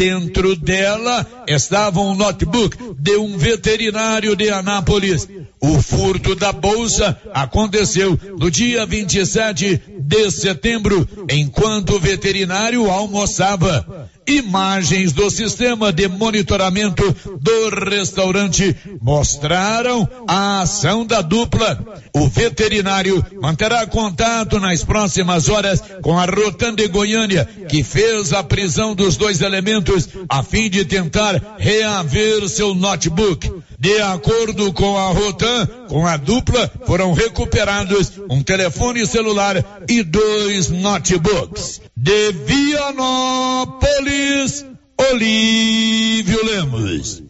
Dentro dela estava um notebook de um veterinário de Anápolis. O furto da bolsa aconteceu no dia 27 de setembro, enquanto o veterinário almoçava. Imagens do sistema de monitoramento do restaurante mostraram a ação da dupla. O veterinário manterá contato nas próximas horas com a Rotan de Goiânia, que fez a prisão dos dois elementos a fim de tentar reaver seu notebook. De acordo com a Rotan, com a dupla foram recuperados um telefone celular e dois notebooks. De Vianópolis, Olívio Lemos.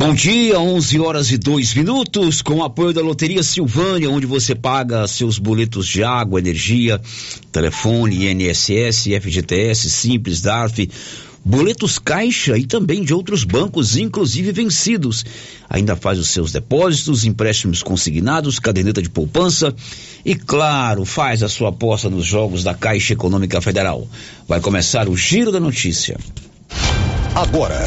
Bom dia, 11 horas e 2 minutos, com o apoio da Loteria Silvânia, onde você paga seus boletos de água, energia, telefone, INSS, FGTS, Simples, DARF, boletos Caixa e também de outros bancos, inclusive vencidos. Ainda faz os seus depósitos, empréstimos consignados, caderneta de poupança e, claro, faz a sua aposta nos jogos da Caixa Econômica Federal. Vai começar o Giro da Notícia. Agora.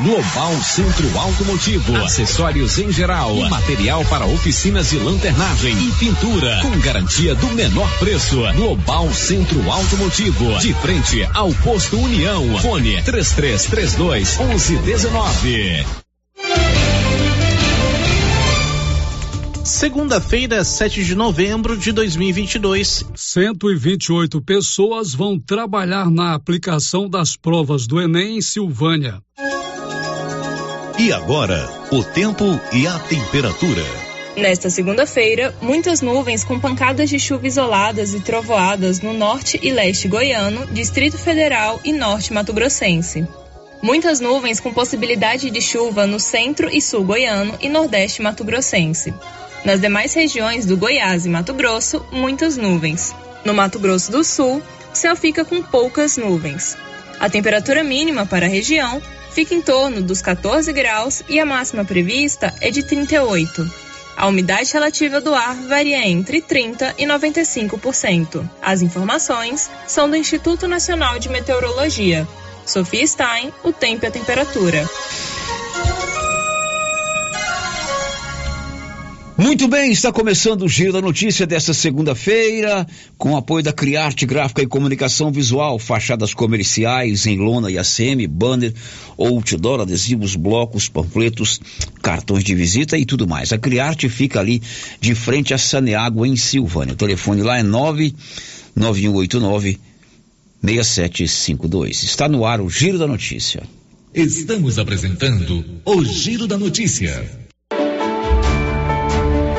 Global Centro Automotivo, acessórios em geral, material para oficinas de lanternagem e pintura, com garantia do menor preço. Global Centro Automotivo, de frente ao posto União. Fone 3332 1119. Segunda-feira, 7 de novembro de 2022. 128 pessoas vão trabalhar na aplicação das provas do Enem em Silvânia. E agora, o tempo e a temperatura. Nesta segunda-feira, muitas nuvens com pancadas de chuva isoladas e trovoadas no norte e leste goiano, Distrito Federal e norte mato-grossense. Muitas nuvens com possibilidade de chuva no centro e sul goiano e nordeste mato-grossense. Nas demais regiões do Goiás e Mato Grosso, muitas nuvens. No Mato Grosso do Sul, o céu fica com poucas nuvens. A temperatura mínima para a região fica em torno dos 14 graus e a máxima prevista é de 38. A umidade relativa do ar varia entre 30 e 95%. As informações são do Instituto Nacional de Meteorologia. Sofia Stein, o tempo e a temperatura. Muito bem, está começando o Giro da Notícia desta segunda-feira, com apoio da Criarte Gráfica e Comunicação Visual, fachadas comerciais em lona e ACM, banner, outdoor, adesivos, blocos, panfletos, cartões de visita e tudo mais. A Criarte fica ali de frente a Saneágua, em Silvânia. O telefone lá é 99189 6752. Está no ar o Giro da Notícia. Estamos apresentando o Giro da Notícia.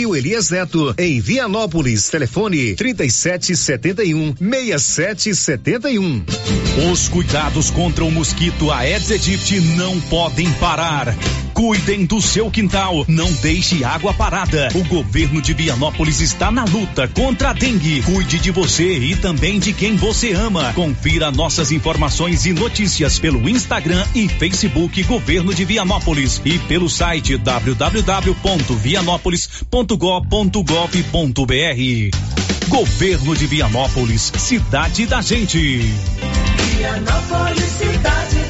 Rio Elias Neto, em Vianópolis. Telefone 3771 6771. Os cuidados contra o mosquito Aedes aegypti não podem parar. Cuidem do seu quintal, não deixe água parada. O governo de Vianópolis está na luta contra a dengue. Cuide de você e também de quem você ama. Confira nossas informações e notícias pelo Instagram e Facebook Governo de Vianópolis e pelo site www.vianópolis.gov.br. Governo de Vianópolis, cidade da gente. Vianópolis, cidade da gente.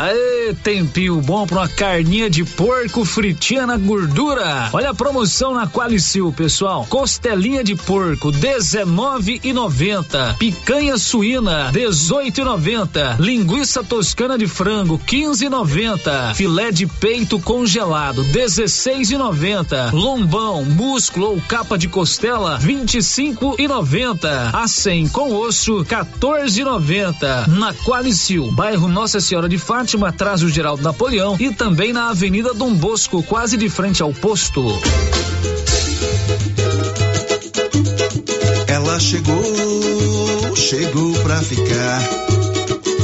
Hey! Tempinho bom pra uma carninha de porco fritinha na gordura. Olha a promoção na Qualicil, pessoal. Costelinha de porco, 19,90. Picanha suína, 18,90. Linguiça toscana de frango, 15,90. Filé de peito congelado, 16,90. Lombão, músculo ou capa de costela, 25,90. A 100 com osso, 14,90. Na Qualicil, bairro Nossa Senhora de Fátima, atrás do Geraldo Napoleão e também na Avenida Dom Bosco, quase de frente ao posto. Ela chegou, chegou pra ficar.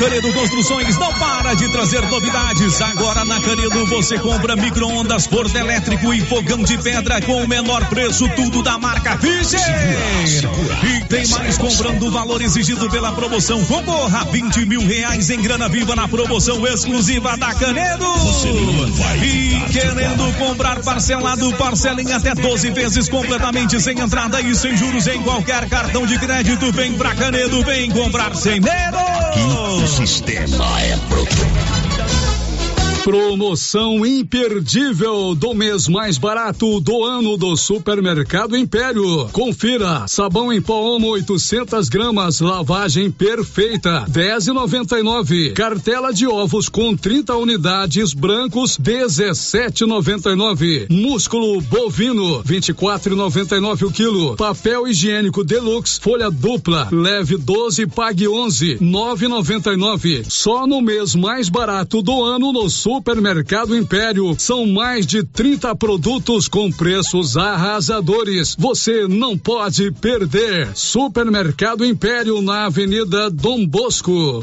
Canedo Construções não para de trazer novidades. Agora na Canedo você compra micro-ondas, forno elétrico e fogão de pedra com o menor preço, tudo da marca Fischer. E tem mais comprando o valor exigido pela promoção. Concorra a 20 mil reais em grana viva na promoção exclusiva da Canedo. E querendo comprar parcelado, parcela em até 12 vezes completamente sem entrada e sem juros em qualquer cartão de crédito. Vem pra Canedo, vem comprar sem medo. O sistema é pronto. Promoção imperdível do mês mais barato do ano do Supermercado Império. Confira: sabão em pó Omo 800 gramas, lavagem perfeita, 10,99. Cartela de ovos com 30 unidades brancos, 17,99. Músculo bovino, 24,99 o quilo. Papel higiênico deluxe, folha dupla, leve 12, pague 11, 9,99. Só no mês mais barato do ano no Supermercado Império. São mais de 30 produtos com preços arrasadores. Você não pode perder. Supermercado Império na Avenida Dom Bosco.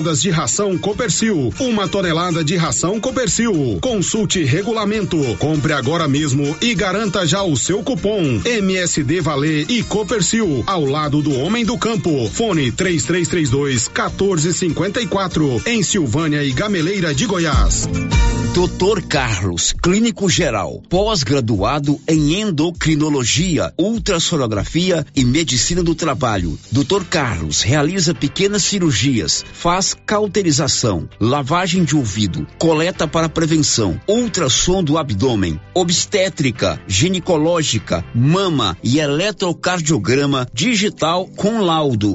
de ração Copercil, uma tonelada de ração Copercil. Consulte regulamento, compre agora mesmo e garanta já o seu cupom MSD Valer e Copercil ao lado do homem do campo. Fone 3332 1454 em Silvânia e Gameleira de Goiás. Doutor Carlos, clínico geral, pós-graduado em endocrinologia, ultrassonografia e medicina do trabalho. Doutor Carlos realiza pequenas cirurgias, faz cauterização, lavagem de ouvido, coleta para prevenção, ultrassom do abdômen, obstétrica, ginecológica, mama e eletrocardiograma digital com laudo.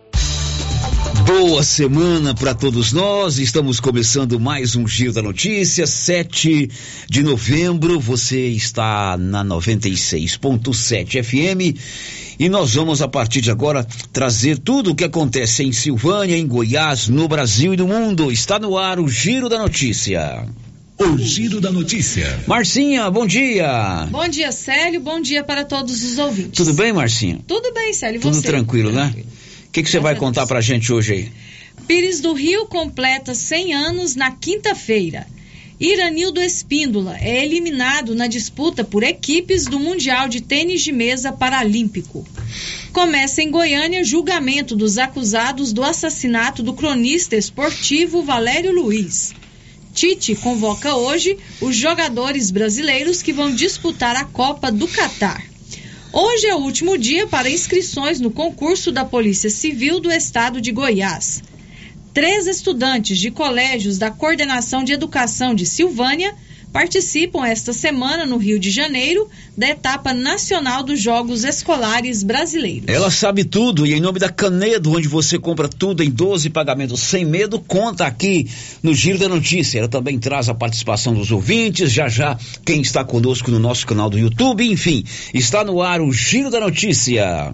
Boa semana para todos nós. Estamos começando mais um Giro da Notícia, 7 de novembro. Você está na 96.7 FM e nós vamos a partir de agora trazer tudo o que acontece em Silvânia, em Goiás, no Brasil e no mundo. Está no ar o Giro da Notícia. O Giro da Notícia. Marcinha, bom dia. Bom dia, Célio. Bom dia para todos os ouvintes. Tudo bem, Marcinha? Tudo bem, Célio. Tudo você? tranquilo, né? O que, que você vai contar pra gente hoje aí? Pires do Rio completa 100 anos na quinta-feira. Iranildo Espíndola é eliminado na disputa por equipes do Mundial de Tênis de Mesa Paralímpico. Começa em Goiânia julgamento dos acusados do assassinato do cronista esportivo Valério Luiz. Tite convoca hoje os jogadores brasileiros que vão disputar a Copa do Catar. Hoje é o último dia para inscrições no concurso da Polícia Civil do Estado de Goiás. Três estudantes de colégios da Coordenação de Educação de Silvânia participam esta semana no Rio de Janeiro da etapa nacional dos Jogos Escolares Brasileiros. Ela sabe tudo e em nome da Canedo, onde você compra tudo em 12 pagamentos sem medo, conta aqui no Giro da Notícia. Ela também traz a participação dos ouvintes, já já quem está conosco no nosso canal do YouTube, enfim, está no ar o Giro da Notícia.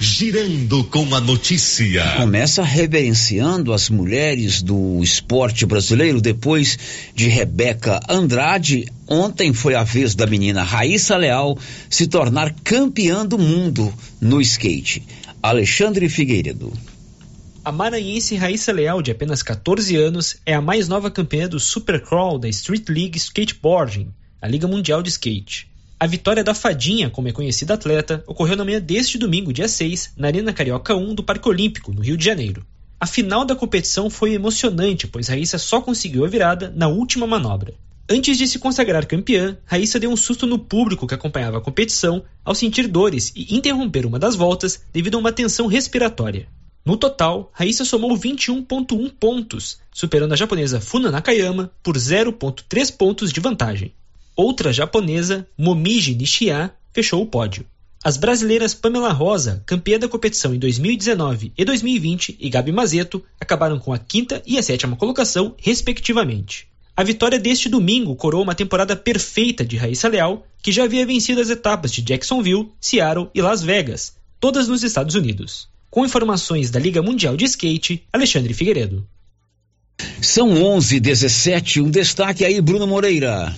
Girando com a notícia. Começa reverenciando as mulheres do esporte brasileiro depois de Rebeca Andrade. Ontem foi a vez da menina Raíssa Leal se tornar campeã do mundo no skate. Alexandre Figueiredo. A maranhense Raíssa Leal, de apenas 14 anos, é a mais nova campeã do Supercrawl da Street League Skateboarding, a Liga Mundial de Skate. A vitória da Fadinha, como é conhecida atleta, ocorreu na manhã deste domingo, dia 6, na Arena Carioca 1 do Parque Olímpico, no Rio de Janeiro. A final da competição foi emocionante, pois Raíssa só conseguiu a virada na última manobra. Antes de se consagrar campeã, Raíssa deu um susto no público que acompanhava a competição ao sentir dores e interromper uma das voltas devido a uma tensão respiratória. No total, Raíssa somou 21.1 pontos, superando a japonesa Funa Nakayama por 0.3 pontos de vantagem. Outra japonesa, Momiji Nishia, fechou o pódio. As brasileiras Pamela Rosa, campeã da competição em 2019 e 2020, e Gabi Mazeto acabaram com a quinta e a sétima colocação, respectivamente. A vitória deste domingo coroou uma temporada perfeita de Raíssa Leal, que já havia vencido as etapas de Jacksonville, Seattle e Las Vegas, todas nos Estados Unidos. Com informações da Liga Mundial de Skate, Alexandre Figueiredo. São 11 17 um destaque aí, Bruno Moreira.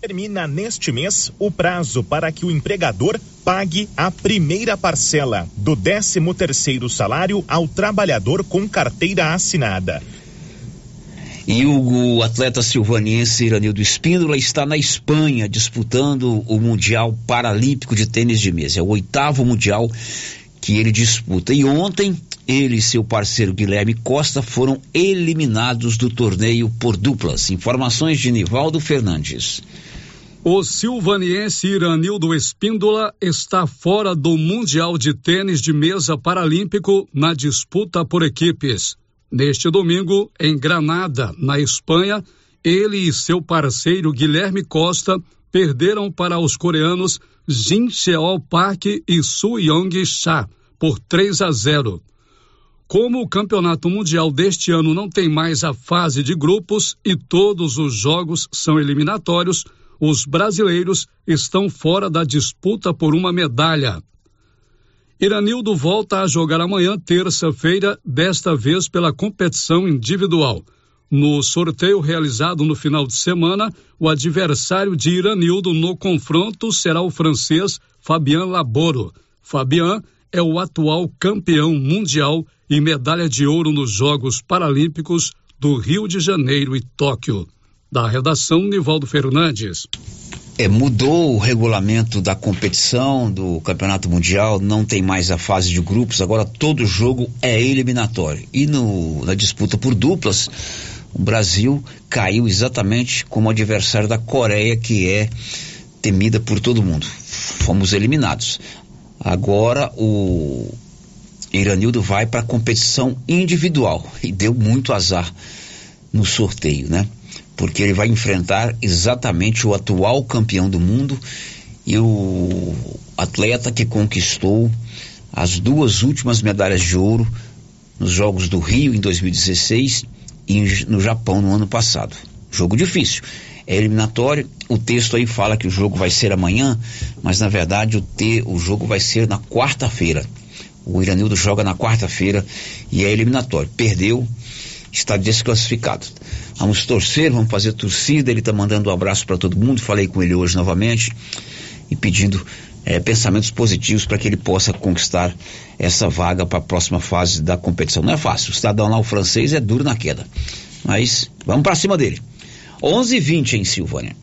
Termina neste mês o prazo para que o empregador pague a primeira parcela do 13 terceiro salário ao trabalhador com carteira assinada. E o, atleta silvaniense Iranildo Espíndola está na Espanha disputando o Mundial Paralímpico de Tênis de Mesa. É o oitavo Mundial que ele disputa. E ontem, ele e seu parceiro Guilherme Costa foram eliminados do torneio por duplas. Informações de Nivaldo Fernandes. O silvaniense Iranildo Espíndola está fora do Mundial de Tênis de Mesa Paralímpico na disputa por equipes. Neste domingo, em Granada, na Espanha, ele e seu parceiro Guilherme Costa perderam para os coreanos Jin Park e Su Yong Cha por 3 a 0. Como o campeonato mundial deste ano não tem mais a fase de grupos e todos os jogos são eliminatórios, os brasileiros estão fora da disputa por uma medalha. Iranildo volta a jogar amanhã, terça-feira, desta vez pela competição individual. No sorteio realizado no final de semana, o adversário de Iranildo no confronto será o francês Fabien Laboro. Fabien é o atual campeão mundial e medalha de ouro nos Jogos Paralímpicos do Rio de Janeiro e Tóquio. Da redação, Nivaldo Fernandes. É, mudou o regulamento da competição do Campeonato Mundial, não tem mais a fase de grupos, agora todo jogo é eliminatório. E no, na disputa por duplas, o Brasil caiu exatamente como adversário da Coreia, que é temida por todo mundo. Fomos eliminados. Agora o Iranildo vai para a competição individual e deu muito azar no sorteio, né? Porque ele vai enfrentar exatamente o atual campeão do mundo e o atleta que conquistou as duas últimas medalhas de ouro nos Jogos do Rio em 2016 e no Japão no ano passado. Jogo difícil. É eliminatório. O texto aí fala que o jogo vai ser amanhã, mas na verdade o, te, o jogo vai ser na quarta-feira. O Iranildo joga na quarta-feira e é eliminatório. Perdeu, está desclassificado. Vamos torcer, vamos fazer torcida. Ele está mandando um abraço para todo mundo. Falei com ele hoje novamente e pedindo é, pensamentos positivos para que ele possa conquistar essa vaga para a próxima fase da competição. Não é fácil. O cidadão lá, o francês, é duro na queda. Mas vamos para cima dele. 11:20 em Silvânia.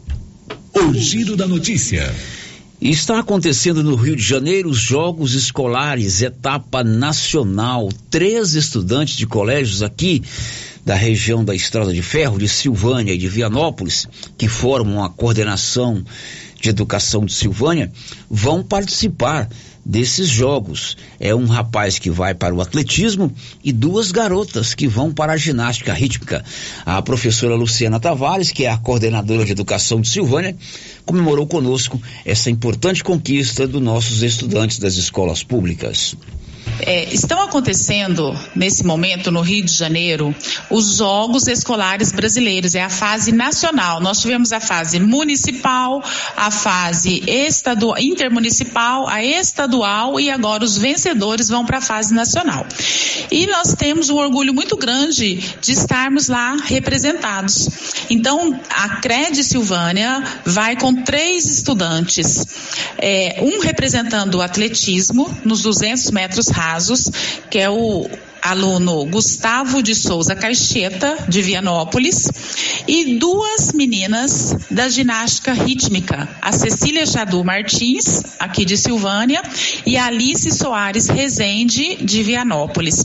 O giro da notícia. Está acontecendo no Rio de Janeiro os Jogos Escolares, etapa nacional. Três estudantes de colégios aqui da região da Estrada de Ferro, de Silvânia e de Vianópolis, que formam a coordenação de educação de Silvânia, vão participar desses jogos. É um rapaz que vai para o atletismo e duas garotas que vão para a ginástica rítmica. A professora Luciana Tavares, que é a coordenadora de educação de Silvânia, comemorou conosco essa importante conquista dos nossos estudantes das escolas públicas. É, estão acontecendo nesse momento no Rio de Janeiro os Jogos Escolares Brasileiros, é a fase nacional. Nós tivemos a fase municipal, a fase estadual, intermunicipal, a estadual e agora os vencedores vão para a fase nacional. E nós temos um orgulho muito grande de estarmos lá representados. Então, a CRED Silvânia vai com três estudantes, é, um representando o atletismo nos 200 metros rasos, que é o aluno Gustavo de Souza Caixeta, de Vianópolis, e duas meninas da ginástica rítmica, a Cecília Chadu Martins, aqui de Silvânia, e a Alice Soares Rezende, de Vianópolis.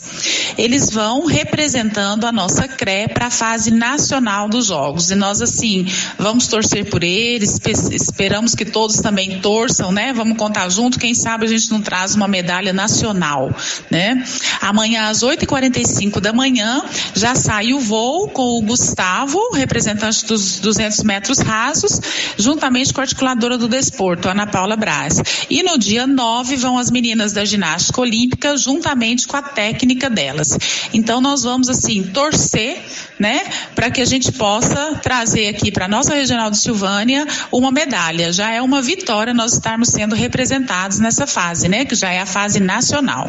Eles vão representando a nossa CRE para a fase nacional dos Jogos. E nós, assim, vamos torcer por eles, esperamos que todos também torçam, né? Vamos contar junto, quem sabe a gente não traz uma medalha nacional, né? Amanhã às 8h45 da manhã já sai o voo com o Gustavo, representante dos 200 metros rasos, juntamente com a articuladora do desporto, Ana Paula Braz. E no dia 9 vão as meninas da ginástica olímpica, juntamente com a técnica delas. Então nós vamos assim torcer, né, para que a gente possa trazer aqui para nossa regional de Silvânia uma medalha. Já é uma vitória nós estarmos sendo representados nessa fase, né, que já é a fase nacional.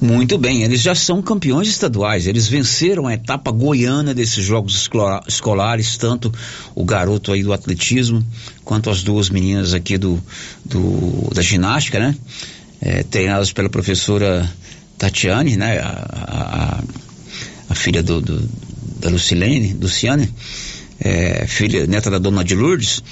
Muito bem, eles já são campeões estaduais, eles venceram a etapa goiana desses jogos escolares, tanto o garoto aí do atletismo, quanto as duas meninas aqui do, do da ginástica, né? É, treinadas pela professora Tatiane, né? A, a, a filha do, do, da Lucilene, Luciane, é, filha, neta da dona de Lourdes,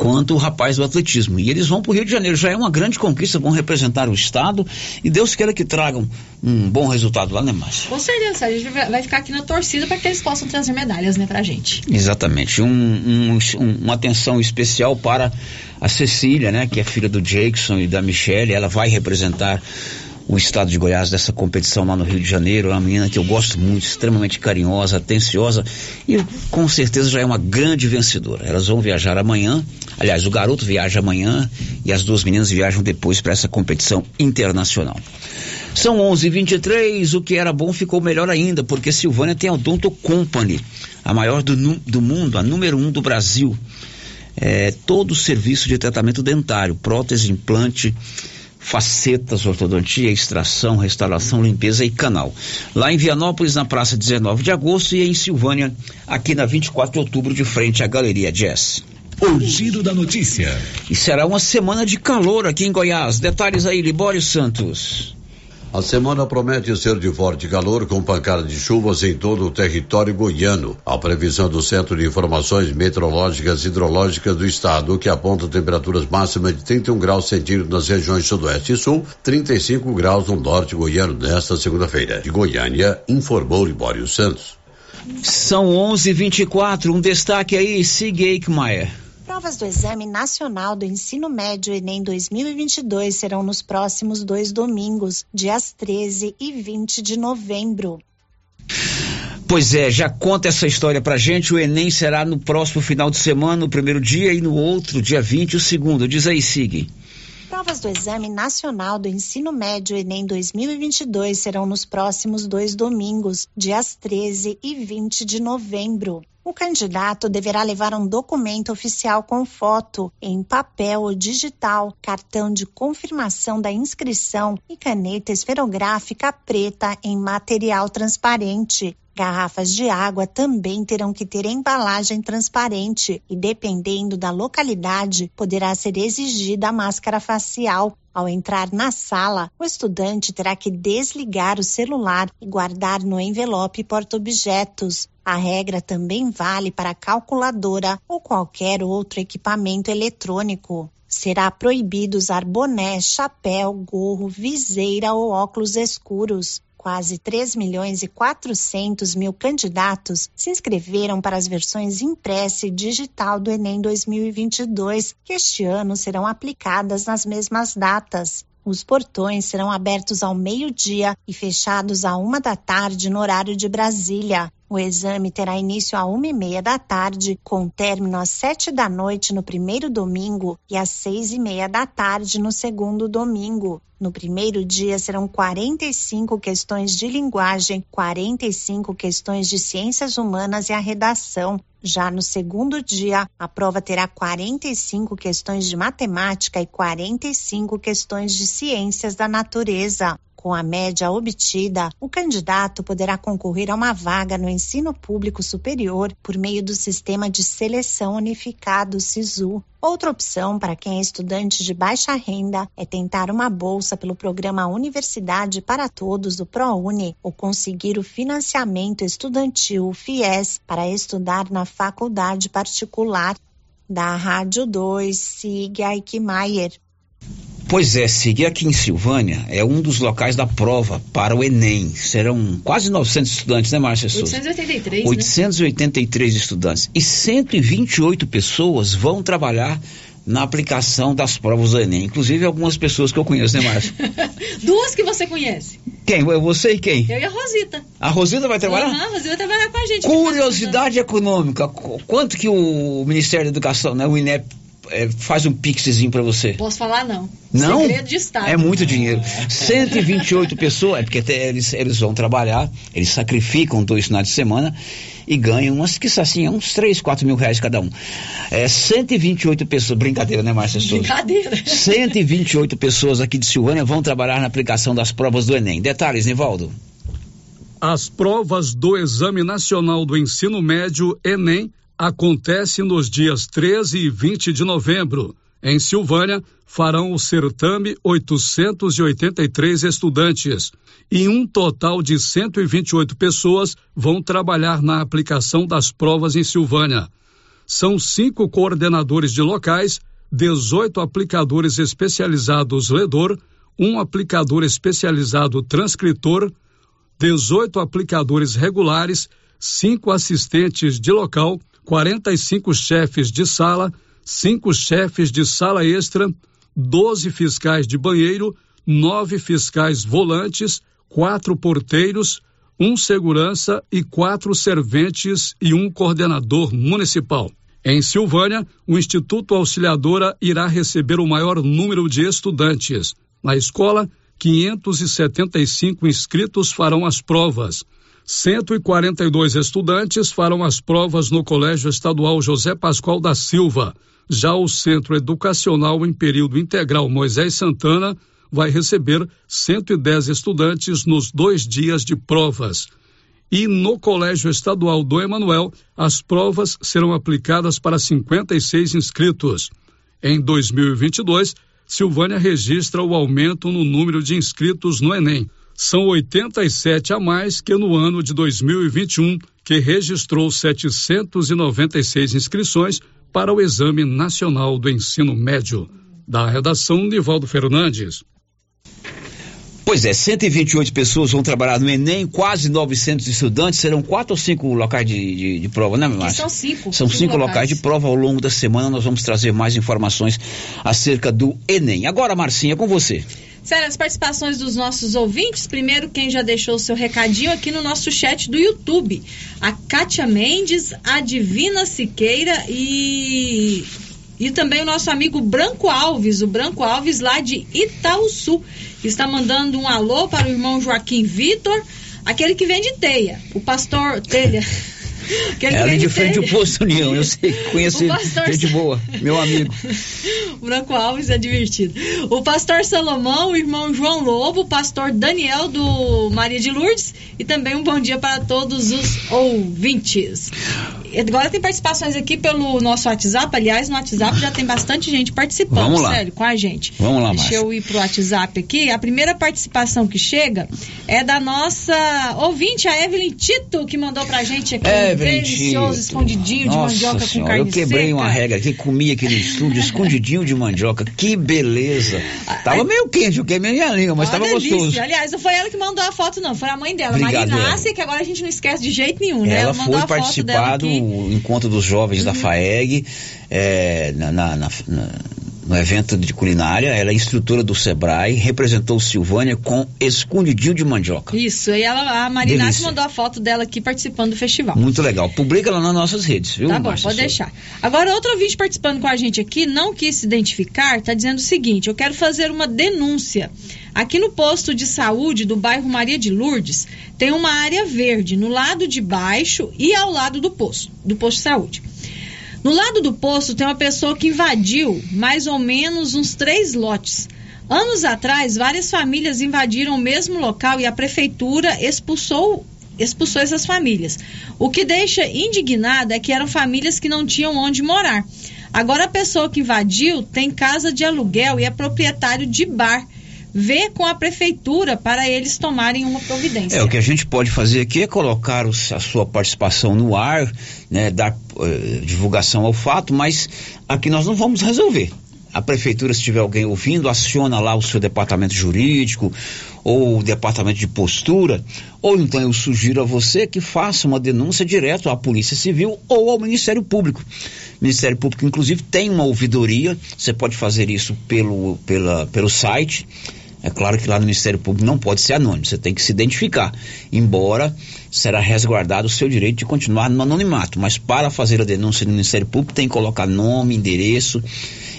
quanto o rapaz do atletismo. E eles vão para o Rio de Janeiro. Já é uma grande conquista, vão representar o Estado e Deus queira que tragam um bom resultado lá, né, Márcio? Com certeza, a gente vai ficar aqui na torcida para que eles possam trazer medalhas, né, pra gente. Exatamente. Um, um, um, uma atenção especial para a Cecília, né, que é filha do Jackson e da Michelle. Ela vai representar o estado de Goiás dessa competição lá no Rio de Janeiro. É uma menina que eu gosto muito, extremamente carinhosa, atenciosa e com certeza já é uma grande vencedora. Elas vão viajar amanhã. Aliás, o garoto viaja amanhã e as duas meninas viajam depois para essa competição internacional. São 11:23. O que era bom ficou melhor ainda, porque Silvânia tem a Odonto Company, a maior do, do mundo, a número um do Brasil. É, todo o serviço de tratamento dentário, prótese, implante facetas, ortodontia, extração, restauração, limpeza e canal. Lá em Vianópolis, na praça 19 de agosto, e em Silvânia, aqui na 24 de outubro, de frente à Galeria Jazz. O giro da notícia. E será uma semana de calor aqui em Goiás. Detalhes aí, Libório Santos. A semana promete ser de forte calor com pancada de chuvas em todo o território goiano. A previsão do Centro de Informações Meteorológicas e Hidrológicas do Estado, que aponta temperaturas máximas de 31 graus centígrados nas regiões sudoeste e sul, 35 graus no norte goiano nesta segunda-feira. De Goiânia, informou Libório Santos. São 11:24. Um destaque aí, Sig Eichmeier. Provas do Exame Nacional do Ensino Médio Enem 2022 serão nos próximos dois domingos, dias 13 e 20 de novembro. Pois é, já conta essa história pra gente. O Enem será no próximo final de semana, no primeiro dia, e no outro, dia 20, o segundo. Diz aí, Sig. Provas do Exame Nacional do Ensino Médio Enem 2022 serão nos próximos dois domingos, dias 13 e 20 de novembro. O candidato deverá levar um documento oficial com foto, em papel ou digital, cartão de confirmação da inscrição e caneta esferográfica preta em material transparente. Garrafas de água também terão que ter embalagem transparente e, dependendo da localidade, poderá ser exigida a máscara facial. Ao entrar na sala, o estudante terá que desligar o celular e guardar no envelope porta-objetos. A regra também vale para calculadora ou qualquer outro equipamento eletrônico. Será proibido usar boné, chapéu, gorro, viseira ou óculos escuros. Quase 3 milhões e 400 mil candidatos se inscreveram para as versões impressa e digital do Enem 2022, que este ano serão aplicadas nas mesmas datas. Os portões serão abertos ao meio-dia e fechados à uma da tarde no horário de Brasília. O exame terá início à uma e meia da tarde, com término às sete da noite no primeiro domingo e às seis e meia da tarde no segundo domingo. No primeiro dia serão 45 questões de linguagem, 45 questões de ciências humanas e a redação. Já no segundo dia, a prova terá 45 questões de matemática e 45 questões de ciências da natureza. Com a média obtida, o candidato poderá concorrer a uma vaga no ensino público superior por meio do sistema de seleção unificado SISU. Outra opção para quem é estudante de baixa renda é tentar uma bolsa pelo programa Universidade para Todos do ProUni ou conseguir o financiamento estudantil FIES para estudar na faculdade particular. Da Rádio 2, siga Aikmaier. Pois é, seguir aqui em Silvânia é um dos locais da prova para o Enem. Serão quase 900 estudantes, né, Márcia Souza? 883, 883 né? estudantes. E 128 pessoas vão trabalhar na aplicação das provas do Enem. Inclusive algumas pessoas que eu conheço, né, Márcia? Duas que você conhece. Quem? Você e quem? Eu e a Rosita. A Rosita vai trabalhar? Aham, a Rosita vai trabalhar com a gente. Curiosidade econômica. Quanto que o Ministério da Educação, né, o INEP, é, faz um pixzinho para você. Posso falar não. Não? Segredo de Estado. É muito dinheiro. 128 pessoas, é porque até eles, eles vão trabalhar, eles sacrificam dois finais de semana e ganham umas, que assim, uns 3, 4 mil reais cada um. É 128 pessoas, brincadeira, né, Márcia Souza? Brincadeira. 128 pessoas aqui de Silvânia vão trabalhar na aplicação das provas do Enem. Detalhes, Nivaldo. As provas do Exame Nacional do Ensino Médio, Enem, acontece nos dias 13 e 20 de novembro. Em Silvânia, farão o certame 883 estudantes e um total de 128 pessoas vão trabalhar na aplicação das provas em Silvânia. São cinco coordenadores de locais, 18 aplicadores especializados ledor, um aplicador especializado transcritor, 18 aplicadores regulares, cinco assistentes de local 45 chefes de sala, cinco chefes de sala extra, 12 fiscais de banheiro, nove fiscais volantes, quatro porteiros, um segurança e quatro serventes e um coordenador municipal. Em Silvânia, o Instituto Auxiliadora irá receber o maior número de estudantes. Na escola, 575 inscritos farão as provas. 142 estudantes farão as provas no Colégio Estadual José Pascoal da Silva. Já o Centro Educacional em Período Integral Moisés Santana vai receber 110 estudantes nos dois dias de provas. E no Colégio Estadual do Emanuel, as provas serão aplicadas para 56 inscritos. Em 2022, Silvânia registra o aumento no número de inscritos no Enem são 87 a mais que no ano de 2021, que registrou 796 inscrições para o Exame Nacional do Ensino Médio. Da redação, Nivaldo Fernandes. Pois é, 128 pessoas vão trabalhar no Enem, quase 900 estudantes, serão quatro ou cinco locais de, de, de prova, né, Márcia? São cinco. São cinco, cinco locais. locais de prova ao longo da semana, nós vamos trazer mais informações acerca do Enem. Agora, Marcinha, com você. Sério, as participações dos nossos ouvintes. Primeiro, quem já deixou o seu recadinho aqui no nosso chat do YouTube. A Kátia Mendes, a Divina Siqueira e E também o nosso amigo Branco Alves, o Branco Alves lá de Itaúsu, está mandando um alô para o irmão Joaquim Vitor, aquele que vende teia, o pastor telha. Aquele É ali de frente ao posto União, eu sei, conheço O ele, pastor gente boa, meu amigo. O Branco Alves é divertido. O pastor Salomão, o irmão João Lobo, o pastor Daniel do Maria de Lourdes e também um bom dia para todos os ouvintes. Agora tem participações aqui pelo nosso WhatsApp. Aliás, no WhatsApp já tem bastante gente participando, Vamos lá. sério, com a gente. Vamos lá, Deixa Márcia. eu ir pro WhatsApp aqui. A primeira participação que chega é da nossa ouvinte, a Evelyn Tito, que mandou pra gente aqui um Evelyn delicioso Tito. escondidinho de Nossa mandioca com senhora, carne eu quebrei seca. uma regra aqui, comi aqui no estúdio, escondidinho de mandioca, que beleza. Tava meio quente, eu queimei minha língua, mas Uma tava delícia. gostoso. Aliás, não foi ela que mandou a foto, não. Foi a mãe dela, Obrigado, Maria Eva. Inácia, que agora a gente não esquece de jeito nenhum, né? Ela mandou foi a foto dela aqui. Uhum. encontro dos jovens da FAEG, é, na- na- na- no evento de culinária. Ela é instrutora do Sebrae, representou Silvânia com escondidinho de mandioca. Isso, e ela, a Delícia. mandou a foto dela aqui participando do festival. Muito legal. Publica lá nas nossas redes, viu, Tá bom, Márcia pode deixar. Agora, outro ouvinte participando com a gente aqui, não quis se identificar, tá dizendo o seguinte: eu quero fazer uma denúncia. Aqui no posto de saúde do bairro Maria de Lourdes, tem uma área verde no lado de baixo e ao lado do posto, do posto de saúde. No lado do posto tem uma pessoa que invadiu mais ou menos uns três lotes. Anos atrás, várias famílias invadiram o mesmo local e a prefeitura expulsou expulsou essas famílias. O que deixa indignada é que eram famílias que não tinham onde morar. Agora a pessoa que invadiu tem casa de aluguel e é proprietário de bar. Vê com a prefeitura para eles tomarem uma providência. É, o que a gente pode fazer aqui é colocar os- a sua participação no ar, né, dar eh, divulgação ao fato, mas aqui nós não vamos resolver. A prefeitura, se tiver alguém ouvindo, aciona lá o seu departamento jurídico ou o departamento de postura, ou então eu sugiro a você que faça uma denúncia direto à Polícia Civil ou ao Ministério Público. O Ministério Público, inclusive, tem uma ouvidoria, você pode fazer isso pelo, pela, pelo site. É claro que lá no Ministério Público não pode ser anônimo, você tem que se identificar. Embora será resguardado o seu direito de continuar no anonimato, mas para fazer a denúncia no Ministério Público tem que colocar nome, endereço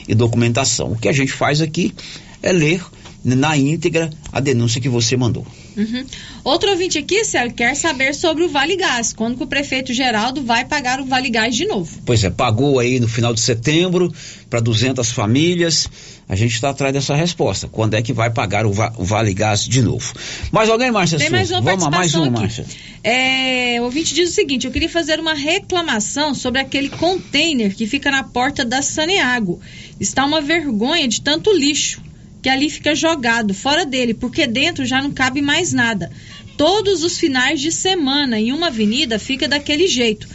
e documentação. O que a gente faz aqui é ler na íntegra a denúncia que você mandou. Uhum. Outro ouvinte aqui, Célio, quer saber sobre o Vale Gás. Quando que o prefeito Geraldo vai pagar o Vale Gás de novo? Pois é, pagou aí no final de setembro para 200 famílias. A gente está atrás dessa resposta. Quando é que vai pagar o, va- o Vale Gás de novo? Mais alguém, Márcia Tem mais uma Vamos a mais aqui. Márcia. É, o ouvinte diz o seguinte: eu queria fazer uma reclamação sobre aquele container que fica na porta da Saneago. Está uma vergonha de tanto lixo que ali fica jogado fora dele, porque dentro já não cabe mais nada. Todos os finais de semana em uma avenida fica daquele jeito.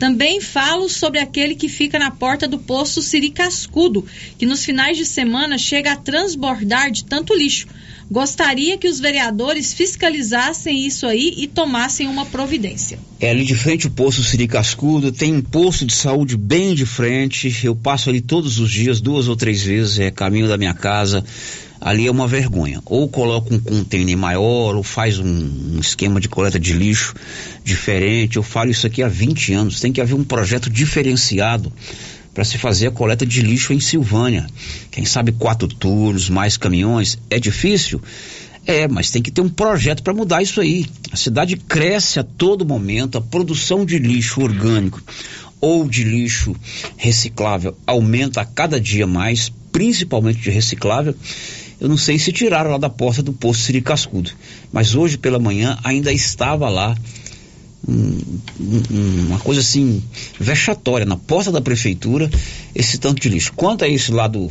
Também falo sobre aquele que fica na porta do posto Siri Cascudo, que nos finais de semana chega a transbordar de tanto lixo. Gostaria que os vereadores fiscalizassem isso aí e tomassem uma providência. É ali de frente o posto Siri Cascudo, tem um posto de saúde bem de frente. Eu passo ali todos os dias, duas ou três vezes, é caminho da minha casa. Ali é uma vergonha. Ou coloca um container maior, ou faz um, um esquema de coleta de lixo diferente. Eu falo isso aqui há 20 anos. Tem que haver um projeto diferenciado para se fazer a coleta de lixo em Silvânia. Quem sabe quatro turnos, mais caminhões. É difícil? É, mas tem que ter um projeto para mudar isso aí. A cidade cresce a todo momento, a produção de lixo orgânico ou de lixo reciclável aumenta a cada dia mais, principalmente de reciclável. Eu não sei se tiraram lá da porta do posto Siri Cascudo, mas hoje pela manhã ainda estava lá um- um- uma coisa assim vexatória na porta da prefeitura esse tanto de lixo. Quanto a esse lá do,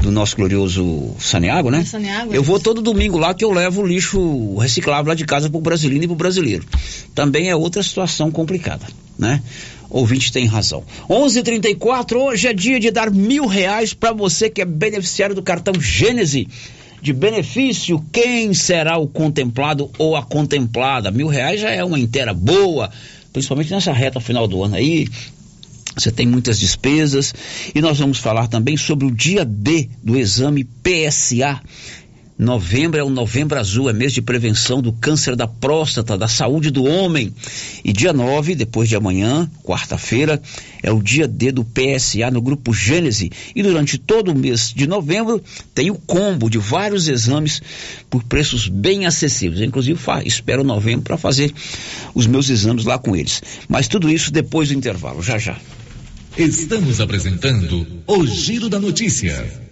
do nosso glorioso Saneago, né? Saneago, eu é. vou todo domingo lá que eu levo o lixo reciclável lá de casa pro brasileiro e pro brasileiro. Também é outra situação complicada, né? Ouvinte tem razão. 11:34 hoje é dia de dar mil reais para você que é beneficiário do cartão Gênese de benefício. Quem será o contemplado ou a contemplada? Mil reais já é uma inteira boa, principalmente nessa reta final do ano aí. Você tem muitas despesas e nós vamos falar também sobre o dia D do exame PSA. Novembro é o Novembro Azul, é mês de prevenção do câncer da próstata, da saúde do homem. E dia 9, depois de amanhã, quarta-feira, é o dia D do PSA no grupo Gênese. E durante todo o mês de novembro tem o combo de vários exames por preços bem acessíveis. Eu, inclusive, espero novembro para fazer os meus exames lá com eles. Mas tudo isso depois do intervalo, já já. Estamos apresentando o Giro da Notícia.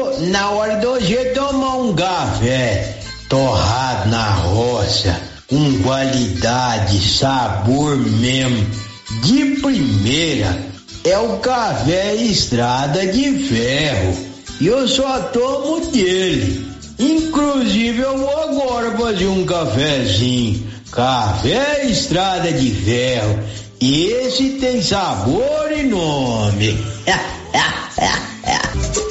na hora do hoje tomar um café torrado na roça, com qualidade, sabor mesmo, de primeira, é o café Estrada de Ferro. E eu só tomo dele. Inclusive eu vou agora fazer um cafezinho. Café Estrada de Ferro. Esse tem sabor e nome.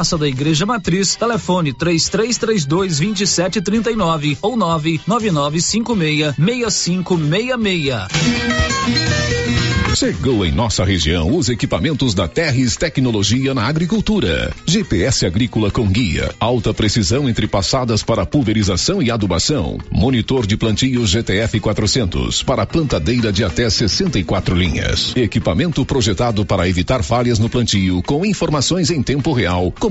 Praça da Igreja Matriz, telefone 3332 2739 ou 99956 6566. Chegou em nossa região os equipamentos da Terres Tecnologia na Agricultura. GPS agrícola com guia, alta precisão entre passadas para pulverização e adubação. Monitor de plantio GTF 400 para plantadeira de até 64 linhas. Equipamento projetado para evitar falhas no plantio com informações em tempo real, como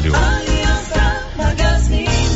trabalho. Aliança Magazine.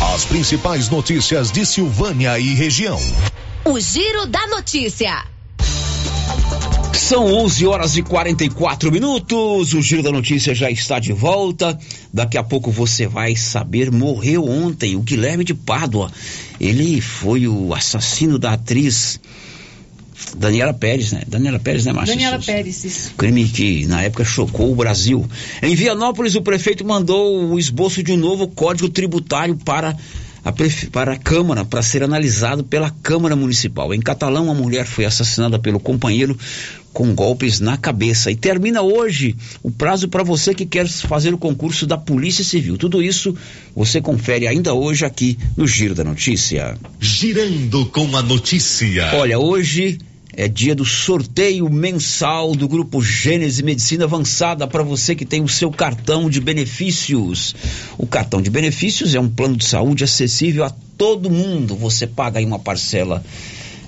As principais notícias de Silvânia e região. O Giro da Notícia. São 11 horas e 44 minutos. O Giro da Notícia já está de volta. Daqui a pouco você vai saber. Morreu ontem o Guilherme de Pádua. Ele foi o assassino da atriz Daniela Pérez, né? Daniela Pérez, né, Márcia? Daniela Pérez, isso. Crime que na época chocou o Brasil. Em Vianópolis, o prefeito mandou o esboço de um novo código tributário para a, para a Câmara, para ser analisado pela Câmara Municipal. Em Catalão, a mulher foi assassinada pelo companheiro com golpes na cabeça. E termina hoje o prazo para você que quer fazer o concurso da Polícia Civil. Tudo isso você confere ainda hoje aqui no Giro da Notícia. Girando com a notícia. Olha, hoje é dia do sorteio mensal do grupo Gênese Medicina Avançada para você que tem o seu cartão de benefícios. O cartão de benefícios é um plano de saúde acessível a todo mundo. Você paga aí uma parcela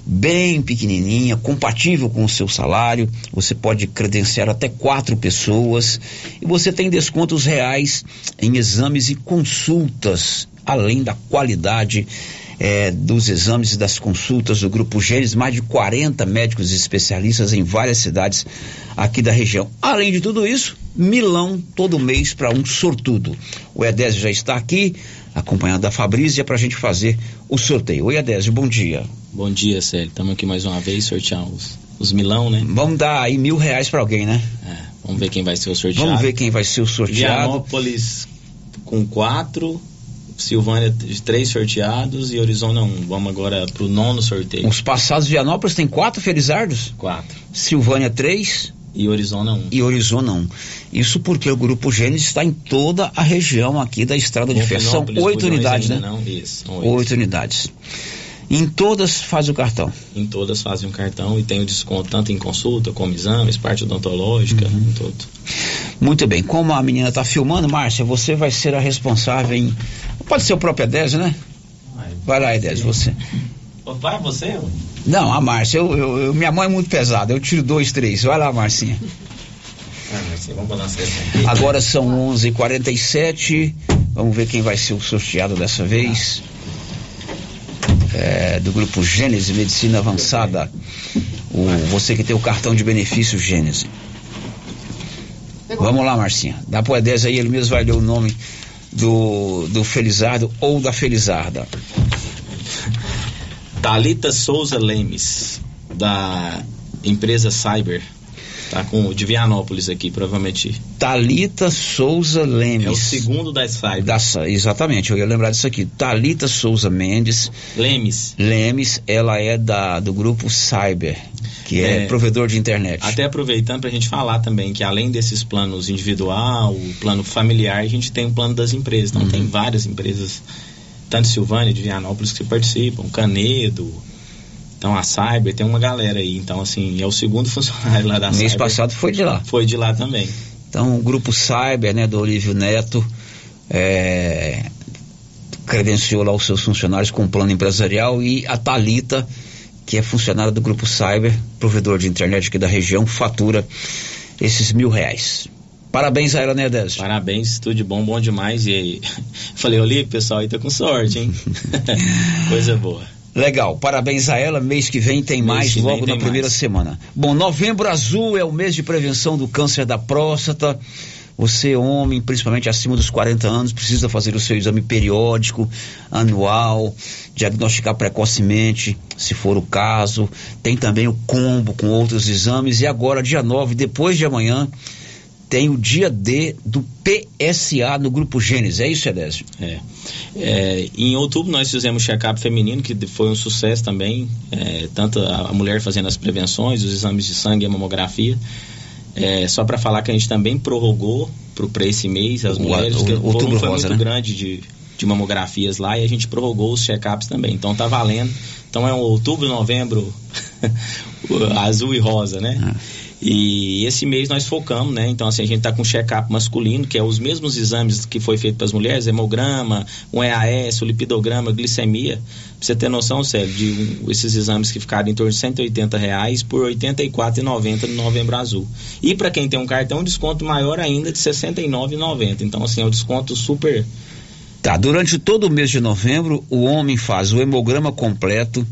bem pequenininha, compatível com o seu salário. Você pode credenciar até quatro pessoas e você tem descontos reais em exames e consultas, além da qualidade eh, dos exames e das consultas do Grupo Gênesis, mais de 40 médicos especialistas em várias cidades aqui da região. Além de tudo isso, Milão todo mês para um sortudo. O Edésio já está aqui, acompanhado da Fabrícia, para a gente fazer o sorteio. Oi, Edésio, bom dia. Bom dia, Célio. Estamos aqui mais uma vez sortear os, os milão, né? Vamos dar aí mil reais para alguém, né? É, vamos ver quem vai ser o sorteado. Vamos ver quem vai ser o sorteado. Vianópolis com quatro, Silvânia de três sorteados e Orizona um. Vamos agora pro nono sorteio. Os passados Vianópolis tem quatro Felizardos? Quatro. Silvânia três. E Orizona um. E Orizona um. Isso porque o Grupo Gênesis está em toda a região aqui da Estrada de Ferro. São oito unidades, né? Não, isso. Oito unidades. Em todas faz o cartão. Em todas fazem um cartão e tem o desconto tanto em consulta como exames, parte odontológica, Uhum. em tudo. Muito bem. Como a menina está filmando, Márcia, você vai ser a responsável em. Pode ser o próprio Edésio, né? Vai lá, Edésio, você. Vai você? Não, a Márcia, eu, eu- eu- minha mão é muito pesada, eu tiro dois, três. Vai lá, Marcinha. Ah, sim, vamos balançar. Agora são 11h47. Vamos ver quem vai ser o sorteado dessa vez. É, do grupo Gênese Medicina Avançada. O, você que tem o cartão de benefício Gênese. Vamos lá, Marcinha. Dá pro Edésio aí, ele mesmo vai ler o nome do, do Felizardo ou da Felizarda. Talita Souza Lemes, da empresa Cyber. Tá com o de Vianópolis aqui, provavelmente. Talita Souza Lemes. É o segundo da Cyber. Da, exatamente, eu ia lembrar disso aqui. Talita Souza Mendes. Lemes. Lemes, ela é da, do grupo Cyber, que é, É. provedor de internet. Até aproveitando para a gente falar também que além desses planos individual, o plano familiar, a gente tem o plano das empresas. Então tem várias empresas, tanto Silvânia, de Vianópolis, que participam, Canedo, então a Cyber, tem uma galera aí. Então, assim, é o segundo funcionário lá da Mês Cyber. passado foi de lá. Foi de lá também. Então, o grupo Cyber, né, do Olívio Neto, é, credenciou lá os seus funcionários com plano empresarial e a Talita, que é funcionária do grupo Cyber, provedor de internet aqui da região, fatura esses mil reais. Parabéns a ela, né? Parabéns, tudo de bom, bom demais. E aí, falei, Olívio, pessoal aí tá com sorte, hein? Coisa boa. Legal, parabéns a ela. Mês que vem tem Mês mais, vem logo na primeira mais. semana. Bom, novembro azul é o mês de prevenção do câncer da próstata. Você, homem, principalmente acima dos 40 anos, precisa fazer o seu exame periódico, anual, diagnosticar precocemente, se for o caso. Tem também o combo com outros exames. E agora, dia 9, depois de amanhã, tem o dia D do PSA no Grupo Gênesis. É isso, Edésio? É. É, em outubro nós fizemos check-up feminino, que foi um sucesso também. é, tanto a, mulher fazendo as prevenções, os exames de sangue e a mamografia. É, só para falar que a gente também prorrogou para esse mês as O- mulheres, o- que o outubro volume foi rosa, muito né? grande de, de mamografias lá e a gente prorrogou os check-ups também. Então tá valendo. Então é um outubro, novembro, azul e rosa, né? Ah. E esse mês nós focamos, né? Então, assim, a gente tá com check-up masculino, que é os mesmos exames que foi feito para as mulheres, hemograma, um EAS, o lipidograma, glicemia. Pra você ter noção, Célio, de um- esses exames que ficaram em torno de 180 reais por R$ 84,90 no Novembro Azul. E para quem tem um cartão, um desconto maior ainda de R$ 69,90. Então, assim, é um desconto super... Tá, durante todo o mês de novembro, o homem faz o hemograma completo,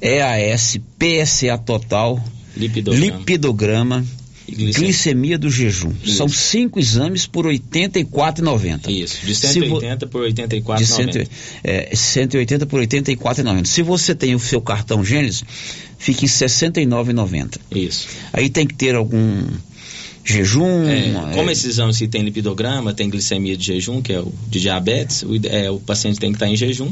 EAS, PSA total, Lipidograma. lipidograma, E glicemia. glicemia do jejum. Isso. São cinco exames por R$ 84,90. Isso, de Se vo- 180 por R$ de 84,90. cento, é, 180 por 84,90. Se você tem o seu cartão Gênesis, fica em 69,90. Isso. Aí tem que ter algum jejum. É, como é, esses exames que tem lipidograma, tem glicemia de jejum, que é o de diabetes, o, é, o paciente tem que estar em jejum.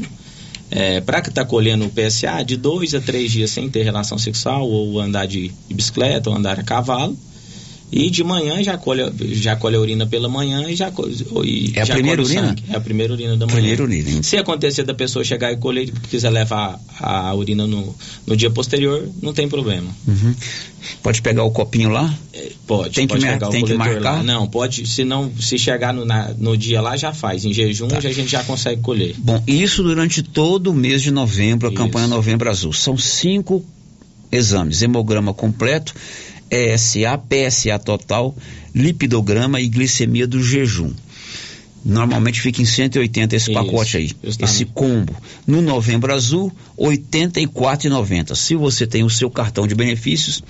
É, para que está colhendo o PSA, de dois a três dias sem ter relação sexual, ou andar de, de bicicleta, ou andar a cavalo. E de manhã já colhe, já colhe a urina pela manhã e já, co- e É a primeira colhe urina? sangue. É a primeira urina da manhã. Primeira urina, hein? Se acontecer da pessoa chegar e colher e quiser levar a, a urina no, no dia posterior, não tem problema. Uhum. Pode pegar o copinho lá? Pode, Tem que pode mar- pegar tem o que marcar? lá. Não, pode, se não, se chegar no, na- no dia lá, já faz. Em jejum, Tá. já, a gente já consegue colher. Bom, isso durante todo o mês de novembro, a campanha Novembro Azul. São cinco exames: hemograma completo, ESA, PSA total, lipidograma e glicemia do jejum. Normalmente fica em 180 esse Isso, pacote aí, justamente. esse combo. No Novembro Azul, R$ 84,90. Se você tem o seu cartão de benefícios,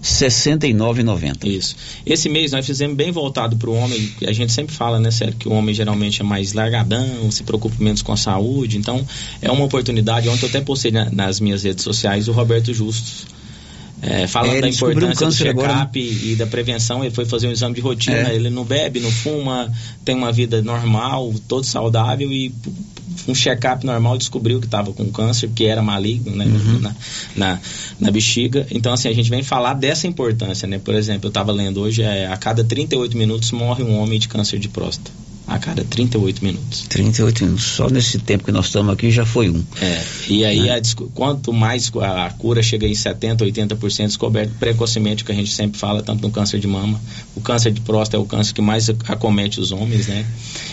R$ 69,90. Isso. Esse mês nós fizemos bem voltado para o homem. A gente sempre fala, né, Sérgio, que o homem geralmente é mais largadão, se preocupa menos com a saúde. Então, é uma oportunidade. Ontem eu até postei na- nas minhas redes sociais o Roberto Justus. É, falando É, da descobriu um importância do check-up e da prevenção, ele foi fazer um exame de rotina, É. ele não bebe, não fuma, tem uma vida normal, todo saudável e um check-up normal descobriu que estava com câncer, que era maligno, né, Uhum. na, na, na bexiga. Então, assim, a gente vem falar dessa importância, né? Por exemplo, eu estava lendo hoje, é, a cada 38 minutos morre um homem de câncer de próstata. A cada 38 minutos. 38 minutos. Só nesse tempo que nós estamos aqui já foi um. É, e aí a discu- quanto mais a cura chega em 70, 80% descoberto precocemente, o que a gente sempre fala, tanto no câncer de mama, o câncer de próstata é o câncer que mais ac- acomete os homens, né?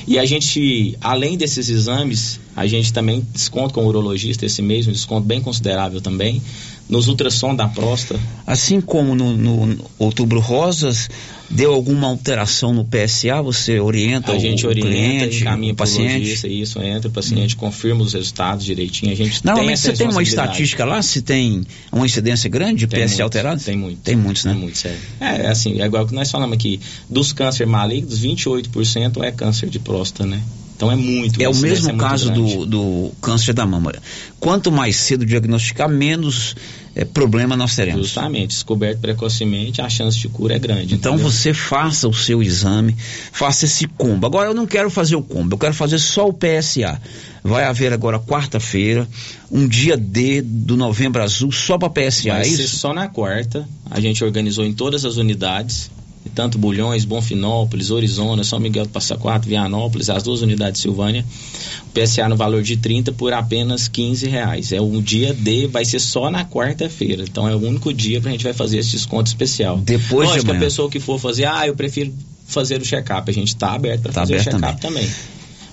E a gente, além desses exames, a gente também desconto com o urologista esse mês, um desconto bem considerável também, nos ultrassom da próstata. Assim como no, no Outubro Rosas, deu alguma alteração no PSA, você orienta A gente o orienta, cliente, encaminha o paciente? isso, entra o paciente, confirma os resultados direitinho, a gente Normalmente você tem uma estatística lá, se tem uma incidência grande de Tem PSA muitos, alterado? Tem muito. Tem muitos, né? Tem muito, sério. É, assim, é igual o que nós falamos aqui, dos câncer malignos, 28% é câncer de próstata, né? Então é muito. É o mesmo muito caso do, do câncer da mama. Quanto mais cedo diagnosticar, menos eh, problema nós teremos. Justamente, descoberto precocemente, a chance de cura é grande. Então entendeu? você faça o seu exame, faça esse combo. Agora eu não quero fazer o combo, eu quero fazer só o PSA. Vai haver agora quarta-feira, um dia D do Novembro Azul só para PSA, Vai é ser isso? só na quarta. A gente organizou em todas as unidades, tanto Bulhões, Bonfinópolis, Orizona, São Miguel do Passa Quatro, Vianópolis, as duas unidades de Silvânia. O PSA no valor de 30 por apenas 15 reais. É um dia D, vai ser só na quarta-feira. Então é o único dia que a gente vai fazer esse desconto especial. Depois de Lógico, a amanhã. pessoa que for fazer, ah, eu prefiro fazer o check-up. A gente está aberto para Tá fazer aberto o check-up também.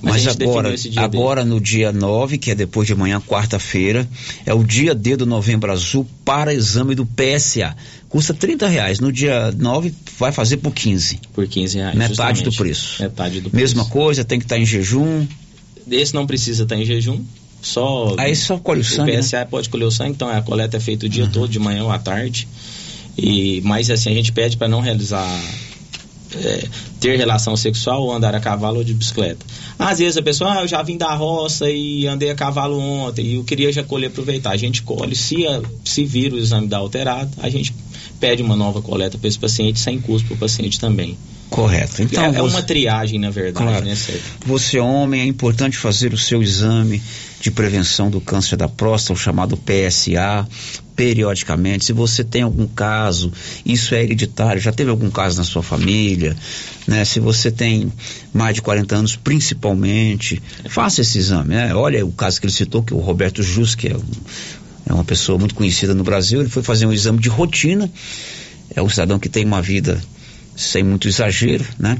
Mas, agora, agora no dia 9, que é depois de amanhã, quarta-feira, é o dia D do Novembro Azul para exame do PSA. Custa 30 reais. No dia 9 vai fazer por 15. Por 15 reais. Metade do preço. Metade do Mesma coisa, tem que estar em jejum. Esse não precisa estar em jejum. Só Aí só colhe o sangue, né? Uhum. PSA pode colher o sangue, então a coleta é feita o dia todo, de manhã ou à tarde. E, mas assim, a gente pede para não realizar. é, ter relação sexual ou andar a cavalo ou de bicicleta. Às vezes a pessoa, ah, eu já vim da roça e andei a cavalo ontem e eu queria já colher aproveitar. A gente colhe, se, a- se vir o exame dar alterado, a gente pede uma nova coleta para esse paciente sem custo para o paciente também. Correto. Então, é, é você- uma triagem, na verdade, Claro. né, Sérgio? Você, homem, é importante fazer o seu exame de prevenção do câncer da próstata, o chamado PSA, periodicamente. Se você tem algum caso, isso é hereditário, já teve algum caso na sua família, né? Se você tem mais de 40 anos, principalmente, faça esse exame, né? Olha o caso que ele citou, que o Roberto Jus, que é, um- é uma pessoa muito conhecida no Brasil, ele foi fazer um exame de rotina, é um cidadão que tem uma vida sem muito exagero, né?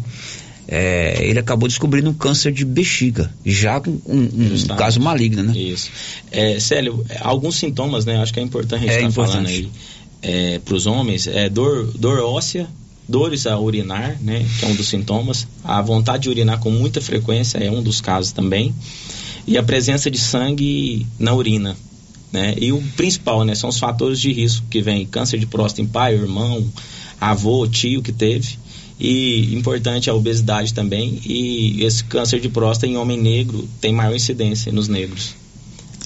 É, ele acabou descobrindo um câncer de bexiga, já com um, um caso maligno, né? Isso. É, Célio, é, alguns sintomas, né? Acho que é importante a gente É estar importante. falando aí é, para os homens. É dor, dor óssea, dores a urinar, né? Que é um dos sintomas. A vontade de urinar com muita frequência é um dos casos também. E a presença de sangue na urina. Né? E o principal, né? São os fatores de risco que vem câncer de próstata em pai, irmão, avô, tio que teve. E importante a obesidade também. E esse câncer de próstata em homem negro tem maior incidência nos negros.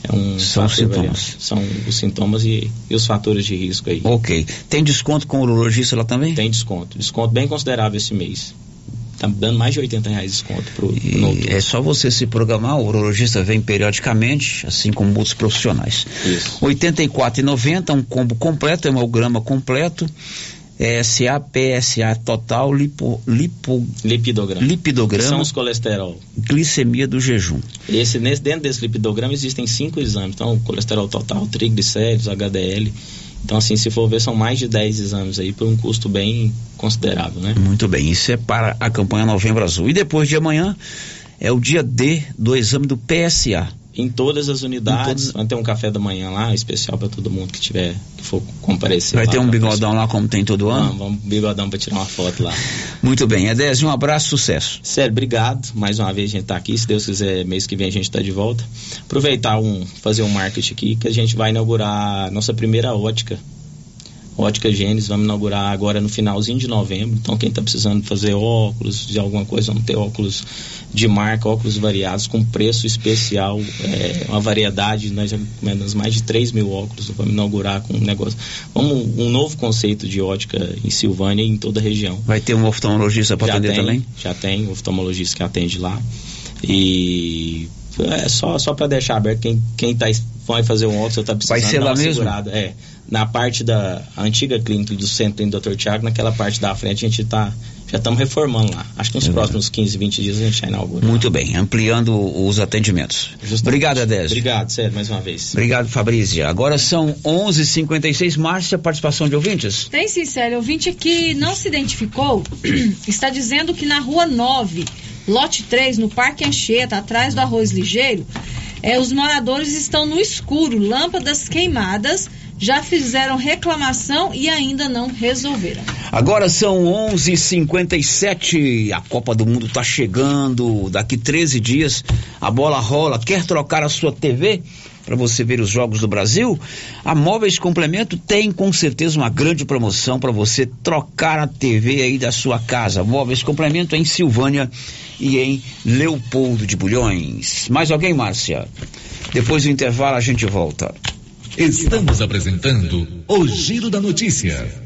É um São sintomas. São os sintomas e, e os fatores de risco aí. Ok. Tem desconto com o urologista lá também? Tem desconto. Desconto bem considerável esse mês. Tá dando mais de 80 reais de desconto pro, pro é só você se programar, o urologista vem periodicamente, assim como outros profissionais. Isso. R$ 84,90, um combo completo, hemograma completo, é, SA, PSA total, lipo, lipo, lipidograma. lipidograma, São os colesterol. glicemia do jejum. Esse, nesse, dentro desse lipidograma existem cinco exames. Então, colesterol total, triglicéridos, HDL. Então, assim, se for ver, são mais de 10 exames aí por um custo bem considerável, né? Muito bem, isso é para a campanha Novembro Azul. E depois de amanhã é o dia D do exame do PSA. Em todas as unidades, vai ter um café da manhã lá, especial para todo mundo que tiver, que for comparecer. Vai ter um bigodão lá como tem todo ano? Vamos, vamos bigodão para tirar uma foto lá. Muito bem, Edésio, um abraço, sucesso. Sério, obrigado. Mais uma vez a gente tá aqui. Se Deus quiser, mês que vem a gente tá de volta. Aproveitar um, fazer um marketing aqui, que a gente vai inaugurar a nossa primeira ótica. Ótica Gênesis, vamos inaugurar agora no finalzinho de novembro. Então, quem está precisando fazer óculos, de alguma coisa, vamos ter óculos de marca, óculos variados, com preço especial, é, uma variedade. Nós já encomendamos mais de 3 mil óculos. Vamos inaugurar com um negócio. Vamos, um novo conceito de ótica em Silvânia e em toda a região. Vai ter um oftalmologista para atender tem, também? Já tem oftalmologista que atende lá. E é só, só para deixar aberto, quem, quem tá, vai fazer um óculos, está precisando Vai ser lá uma mesmo? segurada. É, na parte da antiga clínica do centro do Dr. Tiago, naquela parte da frente, a gente tá, já estamos reformando lá. Acho que nos É próximos 15, 20 dias a gente já inaugura. Muito bem, ampliando os atendimentos. Obrigado, Edésio. Obrigado, sério, mais uma vez. Obrigado, Fabrícia. Agora são 11h56. Márcia, participação de ouvintes? Tem sim, Célio. Ouvinte que não se identificou está dizendo que na rua 9, lote 3, no Parque Anchieta, atrás do Arroz Ligeiro, eh, os moradores estão no escuro, lâmpadas queimadas, já fizeram reclamação e ainda não resolveram. Agora são 11h57. A Copa do Mundo está chegando. Daqui 13 dias a bola rola. Quer trocar a sua TV? Para você ver os jogos do Brasil, a Móveis Complemento tem com certeza uma grande promoção para você trocar a TV aí da sua casa. Móveis Complemento em Silvânia e em Leopoldo de Bulhões. Mais alguém, Márcia? Depois do intervalo a gente volta. Estamos apresentando o Giro da Notícia.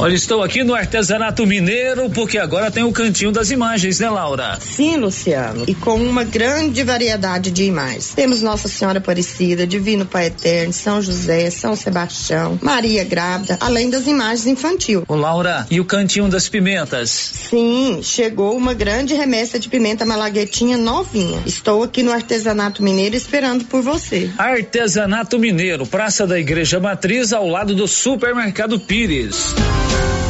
Olha, estou aqui no artesanato mineiro porque agora tem o cantinho das imagens, né, Laura? Sim, Luciano. E com uma grande variedade de imagens. Temos Nossa Senhora Aparecida, Divino Pai Eterno, São José, São Sebastião, Maria Grávida, além das imagens infantil. Ô, Laura, e o cantinho das pimentas? Sim, chegou uma grande remessa de pimenta malaguetinha novinha. Estou aqui no artesanato mineiro esperando por você. Artesanato Mineiro, Praça da Igreja Matriz, ao lado do Supermercado Pires. Thank you.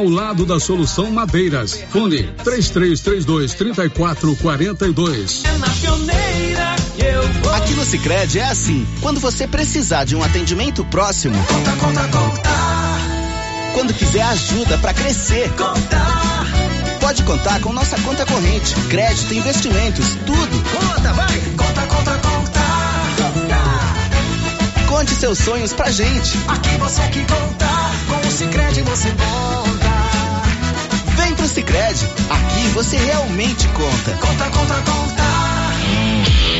ao lado da Solução Madeiras. Fone 3332 3442. é na pioneira que eu vou. Aqui no Sicredi é assim. Quando você precisar de um atendimento próximo, Conta, conta, conta, quando quiser ajuda para crescer, conta. pode contar com nossa conta corrente, crédito, investimentos, tudo. Conta, vai. Conta, conta, conta. Conte seus sonhos pra gente. Aqui você que conta. Com o Cicred você conta. Vem pro Sicredi. Aqui você realmente conta. Conta, conta, conta.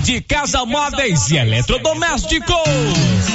de casa móveis e eletrodomésticos.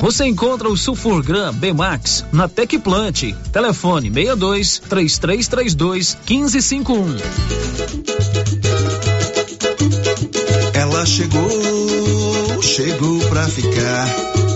Você encontra o Sulfurgram B-Max na Tecplant. Telefone 62 3332 1551. Ela chegou, chegou pra ficar.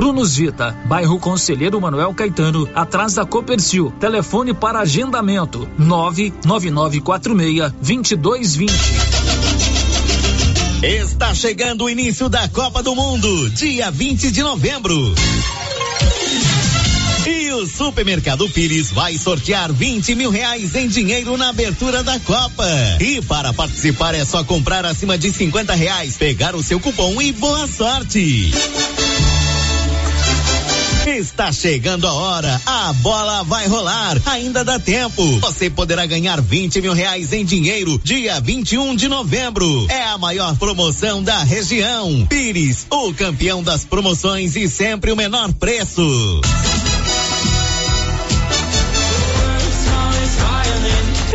Prunus Vita, bairro Conselheiro Manuel Caetano, atrás da Copercil. Telefone para agendamento: 99946 2220. Está chegando o início da Copa do Mundo, dia 20 de novembro. E o Supermercado Pires vai sortear 20 mil reais em dinheiro na abertura da Copa. E para participar é só comprar acima de 50 reais, pegar o seu cupom e boa sorte. Está chegando a hora, a bola vai rolar, ainda dá tempo. Você poderá ganhar 20 mil reais em dinheiro dia 21 de novembro. É a maior promoção da região. Pires, o campeão das promoções e sempre o menor preço.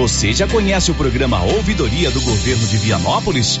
Você já conhece o programa Ouvidoria do Governo de Vianópolis?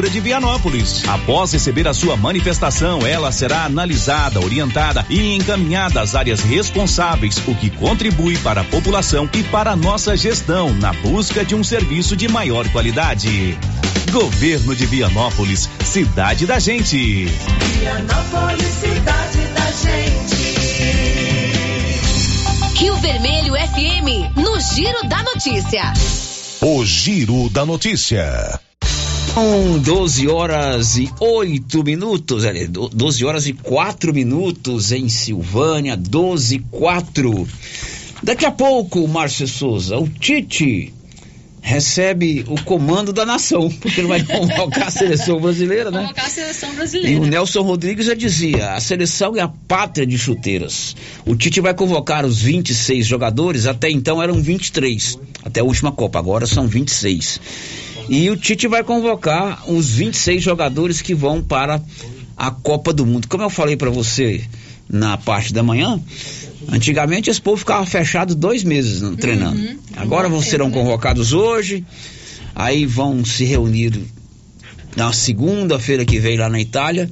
prefeitura de Vianópolis. Após receber a sua manifestação, ela será analisada, orientada e encaminhada às áreas responsáveis, o que contribui para a população e para a nossa gestão na busca de um serviço de maior qualidade. Governo de Vianópolis, cidade da gente. Vianópolis, cidade da gente. Rio Vermelho FM, no Giro da Notícia. O Giro da Notícia. São 12 horas e 8 minutos, 12 horas e 4 minutos em Silvânia, 12 e 4. Daqui a pouco, Márcio Souza, o Tite recebe o comando da nação, porque ele vai convocar a seleção brasileira, né? Convocar a seleção E brasileira. o Nelson Rodrigues já dizia: a seleção é a pátria de chuteiras. O Tite vai convocar os 26 jogadores, até então eram 23, até a última Copa, agora são 26. E o Tite vai convocar os 26 jogadores que vão para a Copa do Mundo. Como eu falei para você na parte da manhã, antigamente esse povo ficava fechado dois meses né, treinando. Agora vão serão convocados hoje, aí vão se reunir na segunda-feira que vem lá na Itália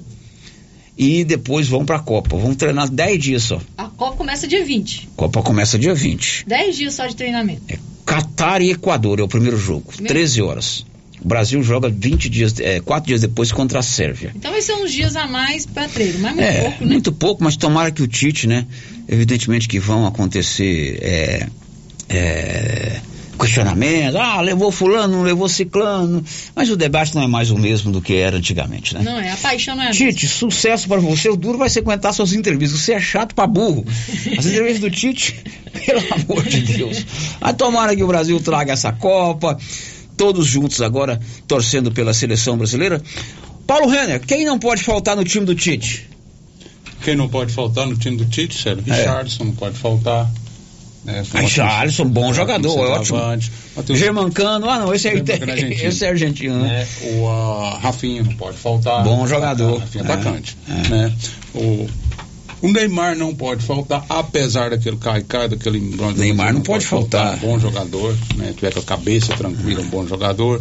e depois vão para a Copa. Vão treinar 10 dias só. A Copa começa dia 20. Copa começa dia 20. 10 dias só de treinamento. Catar e Equador é o primeiro jogo, 13 horas. O Brasil joga 20 dias, é, 4 dias depois contra a Sérvia. Então vai ser uns dias a mais para treino, mas muito é, pouco, né? muito pouco, mas tomara que o Tite, né? Evidentemente que vão acontecer é, é, questionamentos. Ah, levou fulano, não levou ciclano. Mas o debate não é mais o mesmo do que era antigamente, né? Não é, a paixão não é a mesma. Tite, sucesso para você. O duro vai ser aguentar suas entrevistas. Você é chato pra burro. As entrevistas do Tite, pelo amor de Deus. Mas tomara que o Brasil traga essa Copa. Todos juntos agora, torcendo pela seleção brasileira. Paulo Renner, quem não pode faltar no time do Tite? Quem não pode faltar no time do Tite, sério? É. Richardson não pode faltar. Né, Ah, Richarlison, bom jogador, é ótimo. ótimo. Germancano, ah não, esse é, é argentino. esse é argentino, né? O ah, Rafinha não pode faltar. Bom jogador. Rafinha É, atacante. Né? O, o Neymar não pode faltar, apesar daquele cai-cai, daquele Neymar não pode faltar. Um bom jogador, né? Tiver com a cabeça tranquila, um bom jogador.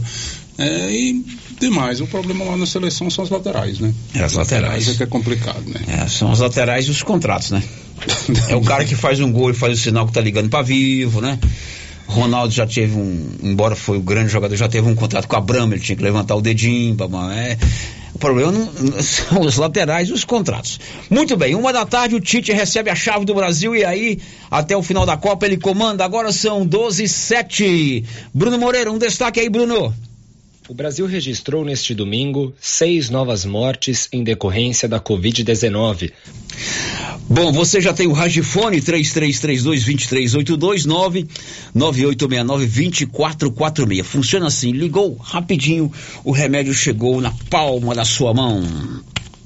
É, e demais, o problema lá na seleção são as laterais, né? É, as laterais. é que é complicado, né? É, são as laterais e os contratos, né? É o cara que faz um gol e faz o sinal que tá ligando pra vivo, né? Ronaldo já teve um, embora foi o grande jogador, já teve um contrato com a Brahma, ele tinha que levantar o dedinho, babá, é. O problema não- são os laterais e os contratos. Muito bem, uma da tarde o Tite recebe a chave do Brasil e aí, até o final da Copa, ele comanda. Agora são 12 e 7. Bruno Moreira, um destaque aí, Bruno. O Brasil registrou neste domingo seis novas mortes em decorrência da Covid-19. Bom, você já tem o Ragifone 3332-2382 99869-2446. Funciona assim, ligou rapidinho, o remédio chegou na palma da sua mão.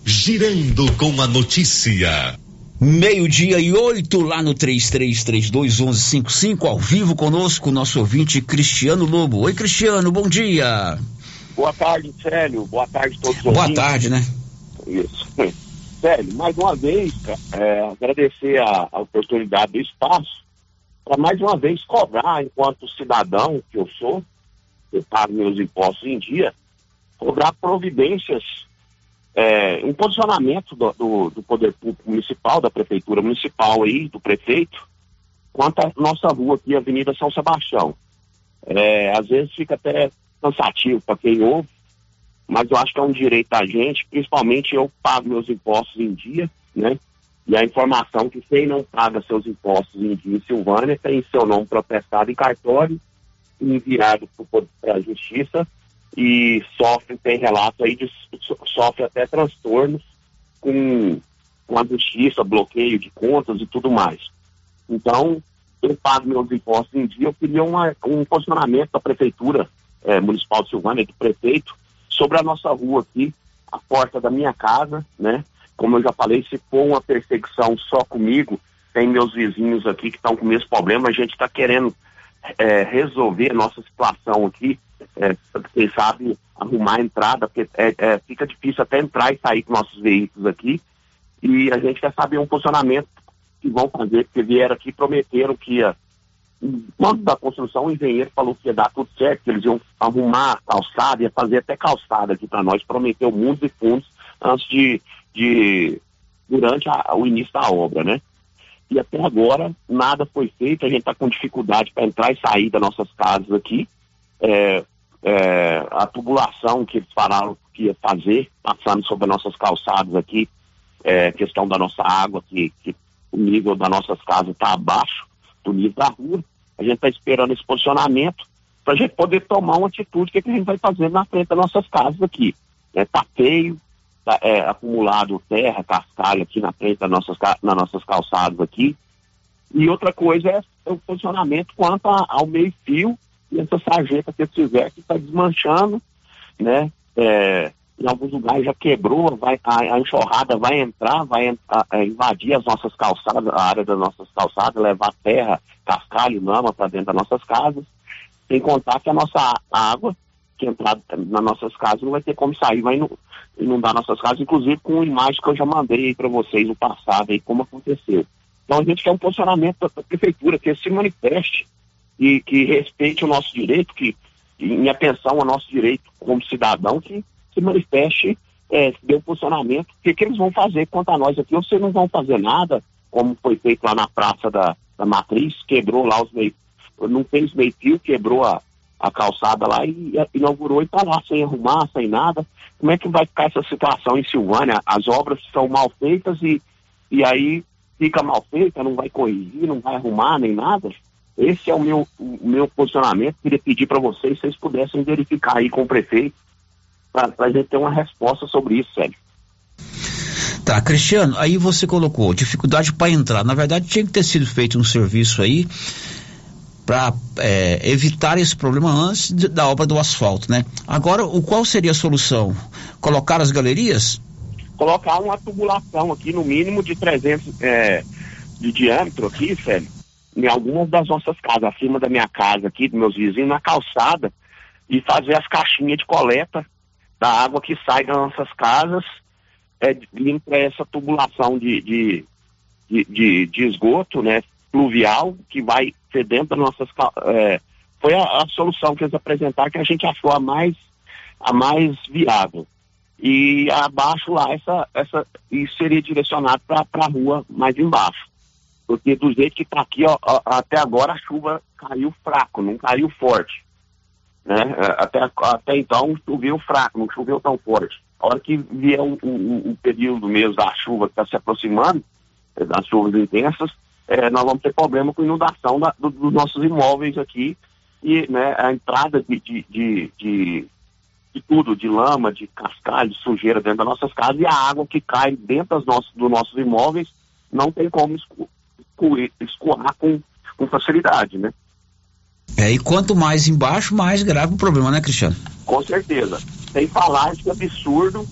Girando com a notícia. Meio-dia e oito lá no 33321155, ao vivo conosco, nosso ouvinte Cristiano Lobo. Oi, Cristiano, bom dia. Boa tarde, Célio. Boa tarde a todos os Boa ouvintes. tarde, né? Isso. Célio, mais uma vez, é, agradecer a, a oportunidade do espaço para mais uma vez cobrar, enquanto cidadão que eu sou, eu pago meus impostos em dia, cobrar providências, é, um posicionamento do, do, do Poder Público Municipal, da Prefeitura Municipal aí, do prefeito, quanto à nossa rua aqui, Avenida São Sebastião. É, às vezes fica até cansativo para quem ouve, mas eu acho que é um direito da gente, principalmente eu pago meus impostos em dia, né? E a informação que quem não paga seus impostos em dia em Silvânia tem seu nome protestado em cartório, enviado para a justiça e sofre, tem relato aí de sofre até transtornos com, com a justiça, bloqueio de contas e tudo mais. Então, eu pago meus impostos em dia, eu queria uma, um posicionamento da Prefeitura eh, Municipal de Silvânia, do prefeito, sobre a nossa rua aqui, a porta da minha casa, né? Como eu já falei, se for uma perseguição só comigo, tem meus vizinhos aqui que estão com o mesmo problema, a gente está querendo é, resolver a nossa situação aqui, é, quem sabe arrumar a entrada, porque é, é, fica difícil até entrar e sair com nossos veículos aqui, e a gente quer saber um funcionamento que vão fazer, porque vieram aqui prometeram que ia quando da construção, o engenheiro falou que ia dar tudo certo, que eles iam arrumar calçada, ia fazer até calçada aqui para nós, prometeu mundos e fundos antes de, de durante a, o início da obra, né? E até agora nada foi feito, a gente está com dificuldade para entrar e sair das nossas casas aqui. É, é, a tubulação que eles falaram que ia fazer, passando sobre as nossas calçadas aqui, é, questão da nossa água, que, que o nível das nossas casas está abaixo do nível da rua. A gente está esperando esse posicionamento para a gente poder tomar uma atitude, que, que, a gente vai fazer na frente das nossas casas aqui. Está é, feio, tá, é, acumulado terra, cascalho aqui na frente das nossas, nas nossas calçadas aqui. E outra coisa é o posicionamento quanto a, ao meio-fio e essa sarjeta que eles fizeram que está desmanchando, né? É, em alguns lugares já quebrou, vai, a, a enxurrada vai entrar, vai a, a invadir as nossas calçadas, a área das nossas calçadas, levar terra, cascalho, lama para dentro das nossas casas, sem contar que a nossa água que entrar nas nossas casas não vai ter como sair, vai inundar nossas casas, inclusive com imagens que eu já mandei para vocês no passado, aí, como aconteceu. Então a gente quer um posicionamento da prefeitura que se manifeste e que respeite o nosso direito, que em atenção ao nosso direito como cidadão, que se manifeste, é, dê um posicionamento, o que, que eles vão fazer quanto a nós aqui, ou vocês não vão fazer nada, como foi feito lá na Praça da, da Matriz, quebrou lá os meio, não fez meio fio, quebrou a, a calçada lá e, e inaugurou e está lá sem arrumar, sem nada. Como é que vai ficar essa situação em Silvânia? As obras são mal feitas e, e aí fica mal feita, não vai corrigir, não vai arrumar nem nada. Esse é o meu, o meu posicionamento. Queria pedir para vocês, se vocês pudessem verificar aí com o prefeito, para a gente ter uma resposta sobre isso, Sérgio. Tá, Cristiano, aí você colocou dificuldade para entrar. Na verdade, tinha que ter sido feito um serviço aí para é, evitar esse problema antes de, da obra do asfalto, né? Agora, o qual seria a solução? Colocar as galerias? Colocar uma tubulação aqui, no mínimo de 300 é, de diâmetro aqui, Sérgio, em algumas das nossas casas, acima da minha casa aqui, dos meus vizinhos, na calçada, e fazer as caixinhas de coleta da água que sai das nossas casas, é, limpa essa tubulação de, de, de, de, de esgoto, né, pluvial, que vai ser dentro das nossas é, foi a, a, solução que eles apresentaram que a gente achou a mais a mais viável. E abaixo lá essa essa isso seria direcionado para a rua mais embaixo. Porque do jeito que está aqui ó, até agora a chuva caiu fraco não caiu forte né? É, até, até então choveu fraco, não choveu tão forte. A hora que vier o, o, o período mesmo da chuva que está se aproximando, é, das chuvas intensas, é, nós vamos ter problema com inundação da, do, dos nossos imóveis aqui e né, a entrada de, de, de, de, de tudo, de lama, de cascalho, de sujeira dentro das nossas casas e a água que cai dentro das nossas, dos nossos imóveis não tem como esco, escoar com, com facilidade, né? É, e quanto mais embaixo, mais grave o problema, né, Cristiano? Com certeza. Sem falar esse absurdo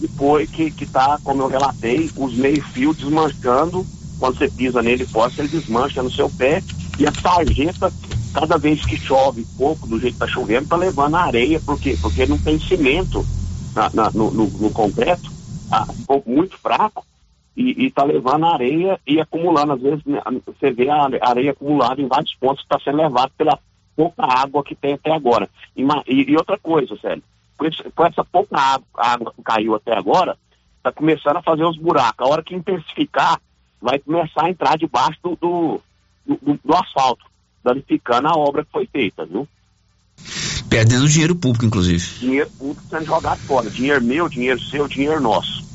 depois que, que tá, como eu relatei, os meio-fios desmanchando, quando você pisa nele forte, ele desmancha no seu pé, e a sarjeta, cada vez que chove pouco, do jeito que tá chovendo, tá levando areia, por quê? Porque não tem cimento na, na, no, no, no, concreto, tá? ficou muito fraco, e está levando areia e acumulando. Às vezes né, você vê a areia acumulada em vários pontos que está sendo levado pela pouca água que tem até agora. E, e, e outra coisa, sério, com, esse, com essa pouca água, água, que caiu até agora, está começando a fazer os buracos. A hora que intensificar, vai começar a entrar debaixo do, do, do, do asfalto, danificando a obra que foi feita, viu? Perdendo dinheiro público, inclusive. Dinheiro público sendo jogado fora. Dinheiro meu, dinheiro seu, dinheiro nosso.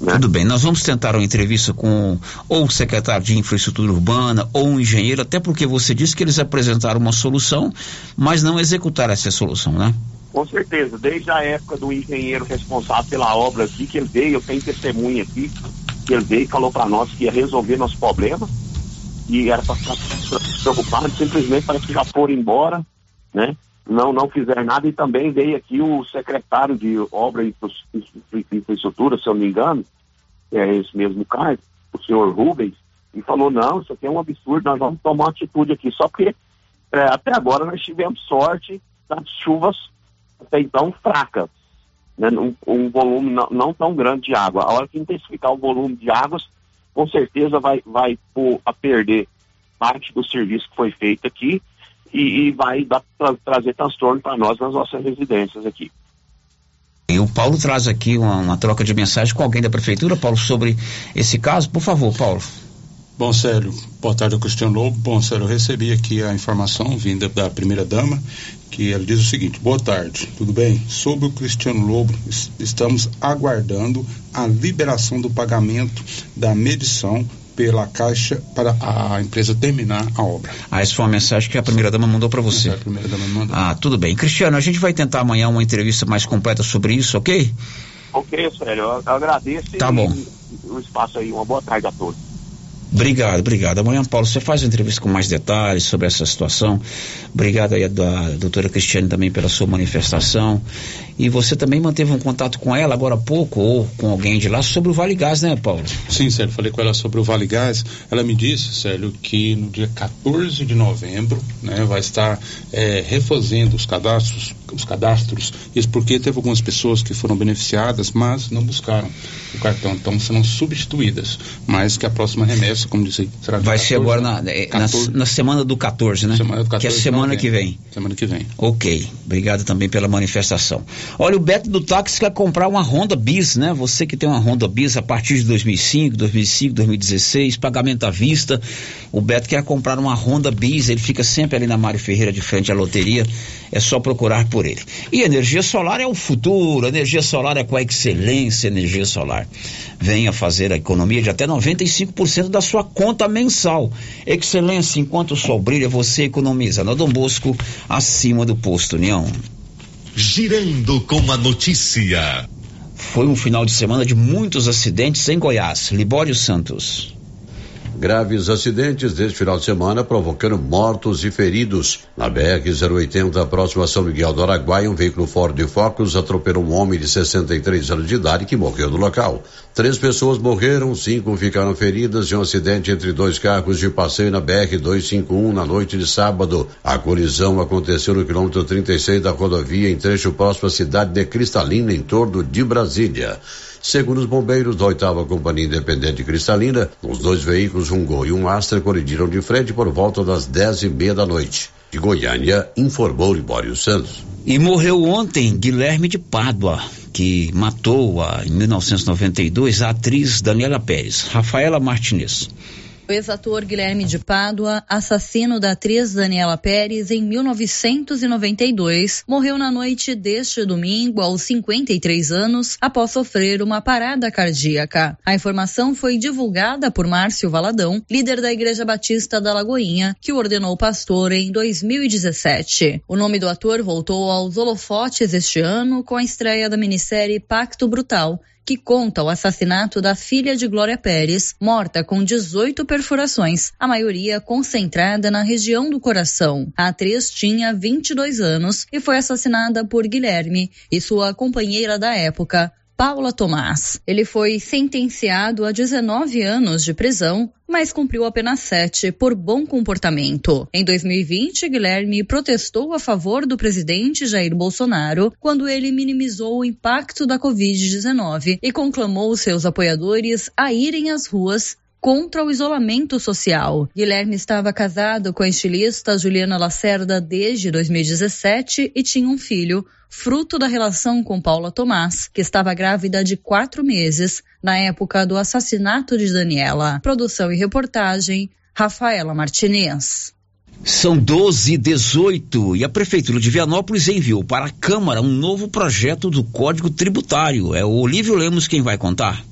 Né? Tudo bem, nós vamos tentar uma entrevista com ou o secretário de infraestrutura urbana ou um engenheiro, até porque você disse que eles apresentaram uma solução, mas não executaram essa solução, né? Com certeza, desde a época do engenheiro responsável pela obra aqui, que ele veio, eu tenho testemunha aqui, que ele veio e falou para nós que ia resolver nosso problema, e era para ficar preocupado, simplesmente parece que já foram embora, né? Não, não fizeram nada, e também veio aqui o secretário de obra e infraestrutura, se eu não me engano, que é esse mesmo cara, o senhor Rubens, e falou, não, isso aqui é um absurdo, nós vamos tomar uma atitude aqui, só porque é, até agora nós tivemos sorte das chuvas até então fracas, né, um, um volume não, não, tão grande de água. A hora que intensificar o volume de águas, com certeza vai, vai pôr a perder parte do serviço que foi feito aqui e, e vai dar, tra, trazer transtorno para nós nas nossas residências aqui. E o Paulo traz aqui uma, uma, troca de mensagem com alguém da prefeitura, Paulo, sobre esse caso. Por favor, Paulo. Bom, Célio, boa tarde, Cristiano Lobo. Bom, Célio, eu recebi aqui a informação vinda da primeira-dama que ela diz o seguinte: boa tarde, tudo bem? Sobre o Cristiano Lobo, estamos aguardando a liberação do pagamento da medição pela Caixa para a empresa terminar a obra. Ah, essa foi uma mensagem que a primeira-dama mandou para você. É, a primeira-dama mandou. Ah, tudo bem. Cristiano, a gente vai tentar amanhã uma entrevista mais completa sobre isso, ok? Ok, sério. Eu agradeço. Tá bom. O espaço aí. Uma boa tarde a todos. Obrigado, obrigado. Amanhã, Paulo, você faz uma entrevista com mais detalhes sobre essa situação. Obrigado aí a, a doutora Cristiane também pela sua manifestação. E você também manteve um contato com ela agora há pouco, ou com alguém de lá, sobre o Vale Gás, né, Paulo? Sim, Sérgio, falei com ela sobre o Vale Gás. Ela me disse, Sérgio, que no dia 14 de novembro né, vai estar é, refazendo os cadastros, os cadastros, isso porque teve algumas pessoas que foram beneficiadas, mas não buscaram o cartão, então serão substituídas. Mas que a próxima remessa, como disse, será Vai 14, ser agora na, 14, na, na, semana do 14, né? Semana do 14, que é semana que vem. Semana que vem. Ok. Obrigado também pela manifestação. Olha, o Beto do Táxi quer comprar uma Honda Bis, né? Você que tem uma Honda Bis a partir de 2005, 2005, 2016, pagamento à vista. O Beto quer comprar uma Honda Bis, ele fica sempre ali na Mário Ferreira de frente à loteria. É só procurar por ele. E energia solar é o futuro, energia solar é com a excelência energia solar. Venha fazer a economia de até 95% da sua conta mensal. Excelência, enquanto o sol brilha, você economiza. No Dom Bosco, acima do posto União. Girando com a notícia. Foi um final de semana de muitos acidentes em Goiás. Libório Santos. Graves acidentes deste final de semana provocando mortos e feridos. Na BR-080, próximo a São Miguel do Araguaia, um veículo Ford Focus atropelou um homem de 63 anos de idade que morreu no local. Três pessoas morreram, cinco ficaram feridas em um acidente entre dois carros de passeio na BR-251 na noite de sábado. A colisão aconteceu no quilômetro 36 da rodovia, em trecho próximo à cidade de Cristalina, em torno de Brasília. Segundo os bombeiros da oitava Companhia Independente Cristalina, os dois veículos, um Gol e um Astra, colidiram de frente por volta das dez e meia da noite. De Goiânia, informou Libório Santos. E morreu ontem Guilherme de Pádua, que matou a, em 1992 a atriz Daniela Pérez, Rafaela Martinez. O ex-ator Guilherme de Pádua, assassino da atriz Daniela Pérez em 1992, morreu na noite deste domingo aos 53 anos após sofrer uma parada cardíaca. A informação foi divulgada por Márcio Valadão, líder da Igreja Batista da Lagoinha, que o ordenou pastor em 2017. O nome do ator voltou aos holofotes este ano com a estreia da minissérie Pacto Brutal, que conta o assassinato da filha de Glória Pérez, morta com 18 perfurações, a maioria concentrada na região do coração. A atriz tinha 22 anos e foi assassinada por Guilherme e sua companheira da época, Paula Tomás. Ele foi sentenciado a 19 anos de prisão, mas cumpriu apenas sete por bom comportamento. Em 2020, Guilherme protestou a favor do presidente Jair Bolsonaro quando ele minimizou o impacto da Covid-19 e conclamou seus apoiadores a irem às ruas contra o isolamento social. Guilherme estava casado com a estilista Juliana Lacerda desde 2017 e tinha um filho, fruto da relação com Paula Tomás, que estava grávida de quatro meses na época do assassinato de Daniela. Produção e reportagem, Rafaela Martinez. São 12 e 18 e a Prefeitura de Vianópolis enviou para a Câmara um novo projeto do Código Tributário. É o Olívio Lemos quem vai contar.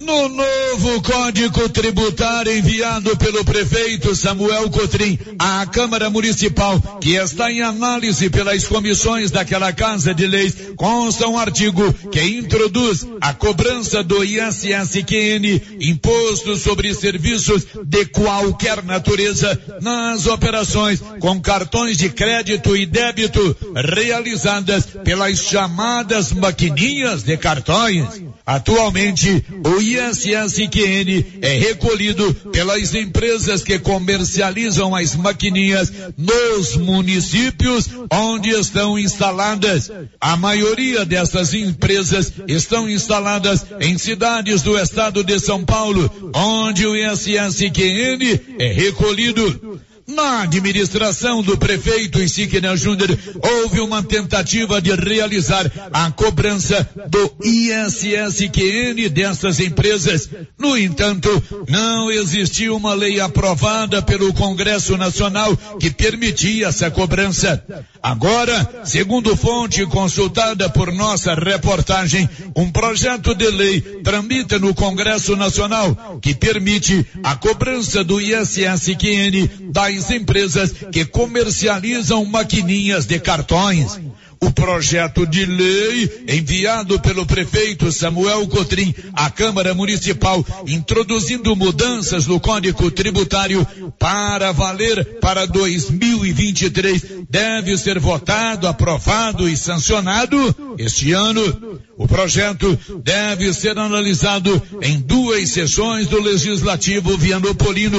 No novo Código Tributário enviado pelo prefeito Samuel Cotrim à Câmara Municipal, que está em análise pelas comissões daquela Casa de Leis, consta um artigo que introduz a cobrança do ISSQN, Imposto sobre Serviços de qualquer natureza, nas operações com cartões de crédito e débito realizadas pelas chamadas maquininhas de cartões. Atualmente, o ISSQN é recolhido pelas empresas que comercializam as maquininhas nos municípios onde estão instaladas. A maioria dessas empresas estão instaladas em cidades do estado de São Paulo, onde o ISSQN é recolhido. Na administração do prefeito Insignia Júnior, houve uma tentativa de realizar a cobrança do ISSQN dessas empresas. No entanto, não existia uma lei aprovada pelo Congresso Nacional que permitia essa cobrança. Agora, segundo fonte consultada por nossa reportagem, um projeto de lei tramita no Congresso Nacional que permite a cobrança do ISSQN das empresas que comercializam maquininhas de cartões. O projeto de lei enviado pelo prefeito Samuel Cotrim à Câmara Municipal, introduzindo mudanças no Código Tributário para valer para 2023, deve ser votado, aprovado e sancionado este ano. O projeto deve ser analisado em duas sessões do Legislativo Vianopolino.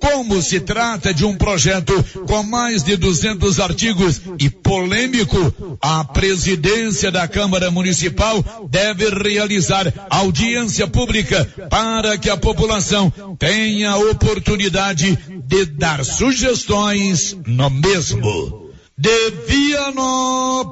Como se trata de um projeto com mais de 200 artigos e polêmico, a presidência da Câmara Municipal deve realizar audiência pública para que a população tenha a oportunidade de dar sugestões no mesmo. De Vianópolis,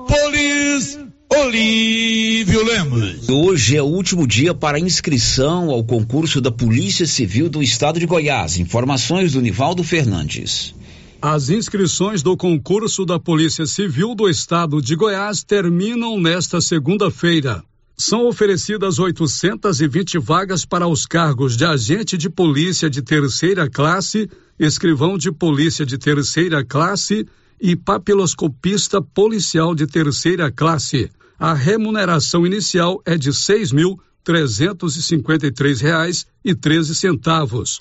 Olívio Lemos. Hoje é o último dia para inscrição ao concurso da Polícia Civil do Estado de Goiás. Informações do Nivaldo Fernandes. As inscrições do concurso da Polícia Civil do Estado de Goiás terminam nesta segunda-feira. São oferecidas 820 vagas para os cargos de agente de polícia de terceira classe, escrivão de polícia de terceira classe e papiloscopista policial de terceira classe. A remuneração inicial é de R$ 6.353,13.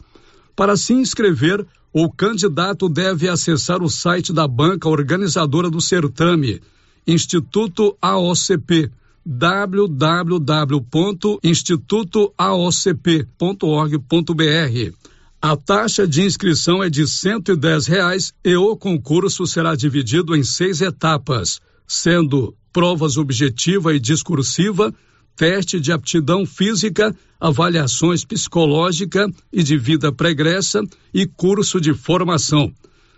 Para se inscrever, o candidato deve acessar o site da banca organizadora do certame, Instituto AOCP, www.institutoaocp.org.br. A taxa de inscrição é de 110 reais e o concurso será dividido em seis etapas, sendo provas objetiva e discursiva, teste de aptidão física, avaliações psicológica e de vida pregressa e curso de formação.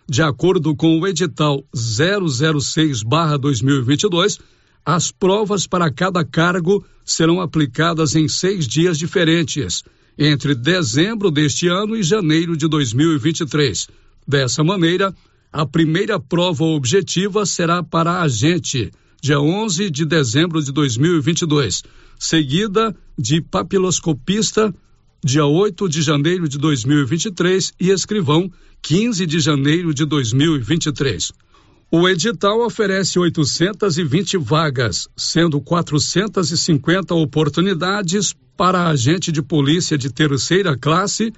De acordo com o edital 006/2022, as provas para cada cargo serão aplicadas em seis dias diferentes, entre dezembro deste ano e janeiro de 2023. Dessa maneira, a primeira prova objetiva será para agente, dia 11 de dezembro de 2022, seguida de papiloscopista, dia 8 de janeiro de 2023 e escrivão, 15 de janeiro de 2023. O edital oferece 820 vagas, sendo 450 oportunidades para agente de polícia de terceira classe,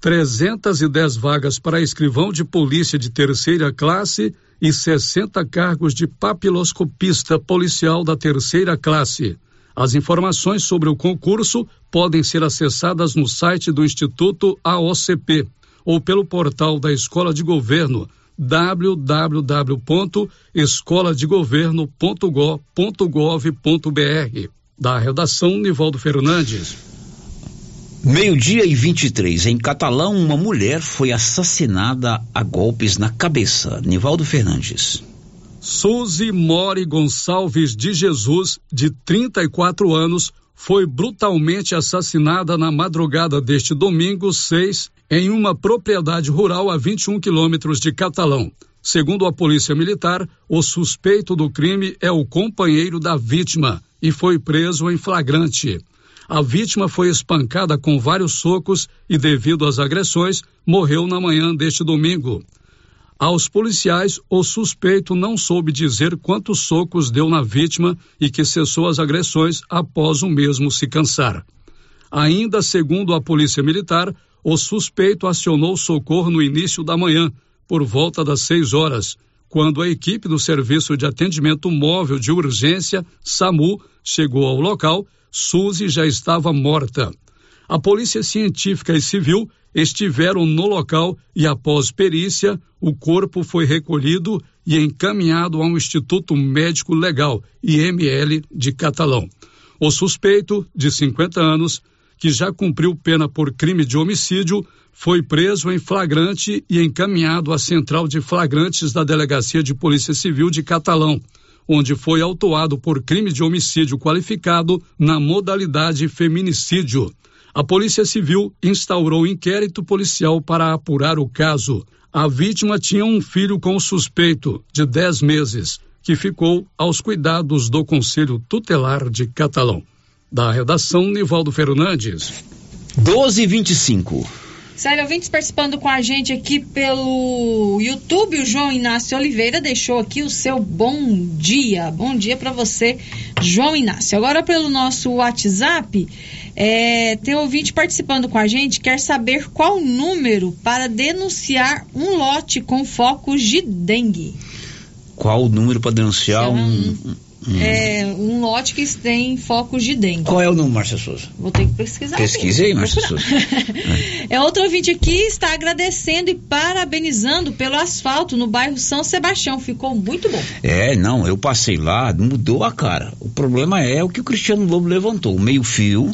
310 vagas para escrivão de polícia de terceira classe e 60 cargos de papiloscopista policial da terceira classe. As informações sobre o concurso podem ser acessadas no site do Instituto AOCP ou pelo portal da Escola de Governo www.escoladegoverno.gov.br. Da redação Nivaldo Fernandes. Meio-dia e 23. Em Catalão, uma mulher foi assassinada a golpes na cabeça. Nivaldo Fernandes. Suzy Mori Gonçalves de Jesus, de 34 anos, foi brutalmente assassinada na madrugada deste domingo 6 em uma propriedade rural a 21 quilômetros de Catalão. Segundo a Polícia Militar, o suspeito do crime é o companheiro da vítima e foi preso em flagrante. A vítima foi espancada com vários socos e, devido às agressões, morreu na manhã deste domingo. Aos policiais, o suspeito não soube dizer quantos socos deu na vítima e que cessou as agressões após o mesmo se cansar. Ainda segundo a Polícia Militar, o suspeito acionou socorro no início da manhã, por volta das seis horas, quando a equipe do Serviço de Atendimento Móvel de Urgência, SAMU, chegou ao local, Suzy já estava morta. A Polícia Científica e Civil estiveram no local e, após perícia, o corpo foi recolhido e encaminhado ao Instituto Médico Legal, IML, de Catalão. O suspeito, de 50 anos, que já cumpriu pena por crime de homicídio, foi preso em flagrante e encaminhado à central de flagrantes da Delegacia de Polícia Civil de Catalão, onde foi autuado por crime de homicídio qualificado na modalidade feminicídio. A Polícia Civil instaurou inquérito policial para apurar o caso. A vítima tinha um filho com suspeito, de 10 meses, que ficou aos cuidados do Conselho Tutelar de Catalão. Da redação, Nivaldo Fernandes. 1225. Sério, ouvintes participando com a gente aqui pelo YouTube, o João Inácio Oliveira deixou aqui o seu bom dia. Bom dia para você, João Inácio. Agora pelo nosso WhatsApp, é, tem ouvinte participando com a gente, quer saber qual o número para denunciar um lote com focos de dengue. Qual o número para denunciar um, Hum. É um lote que tem focos de dengue. Qual é o número, Márcia Souza? Vou ter que pesquisar. Pesquise aí, Márcia Souza. é outro ouvinte aqui está agradecendo e parabenizando pelo asfalto no bairro São Sebastião. Ficou muito bom. É, não, eu passei lá, mudou a cara. O problema é o que o Cristiano Lobo levantou, o meio-fio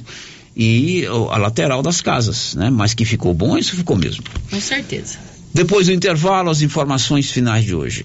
e a lateral das casas, né? Mas que ficou bom, isso ficou mesmo. Com certeza. Depois do intervalo, as informações finais de hoje.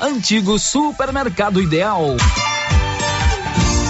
antigo Supermercado Ideal.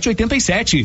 87.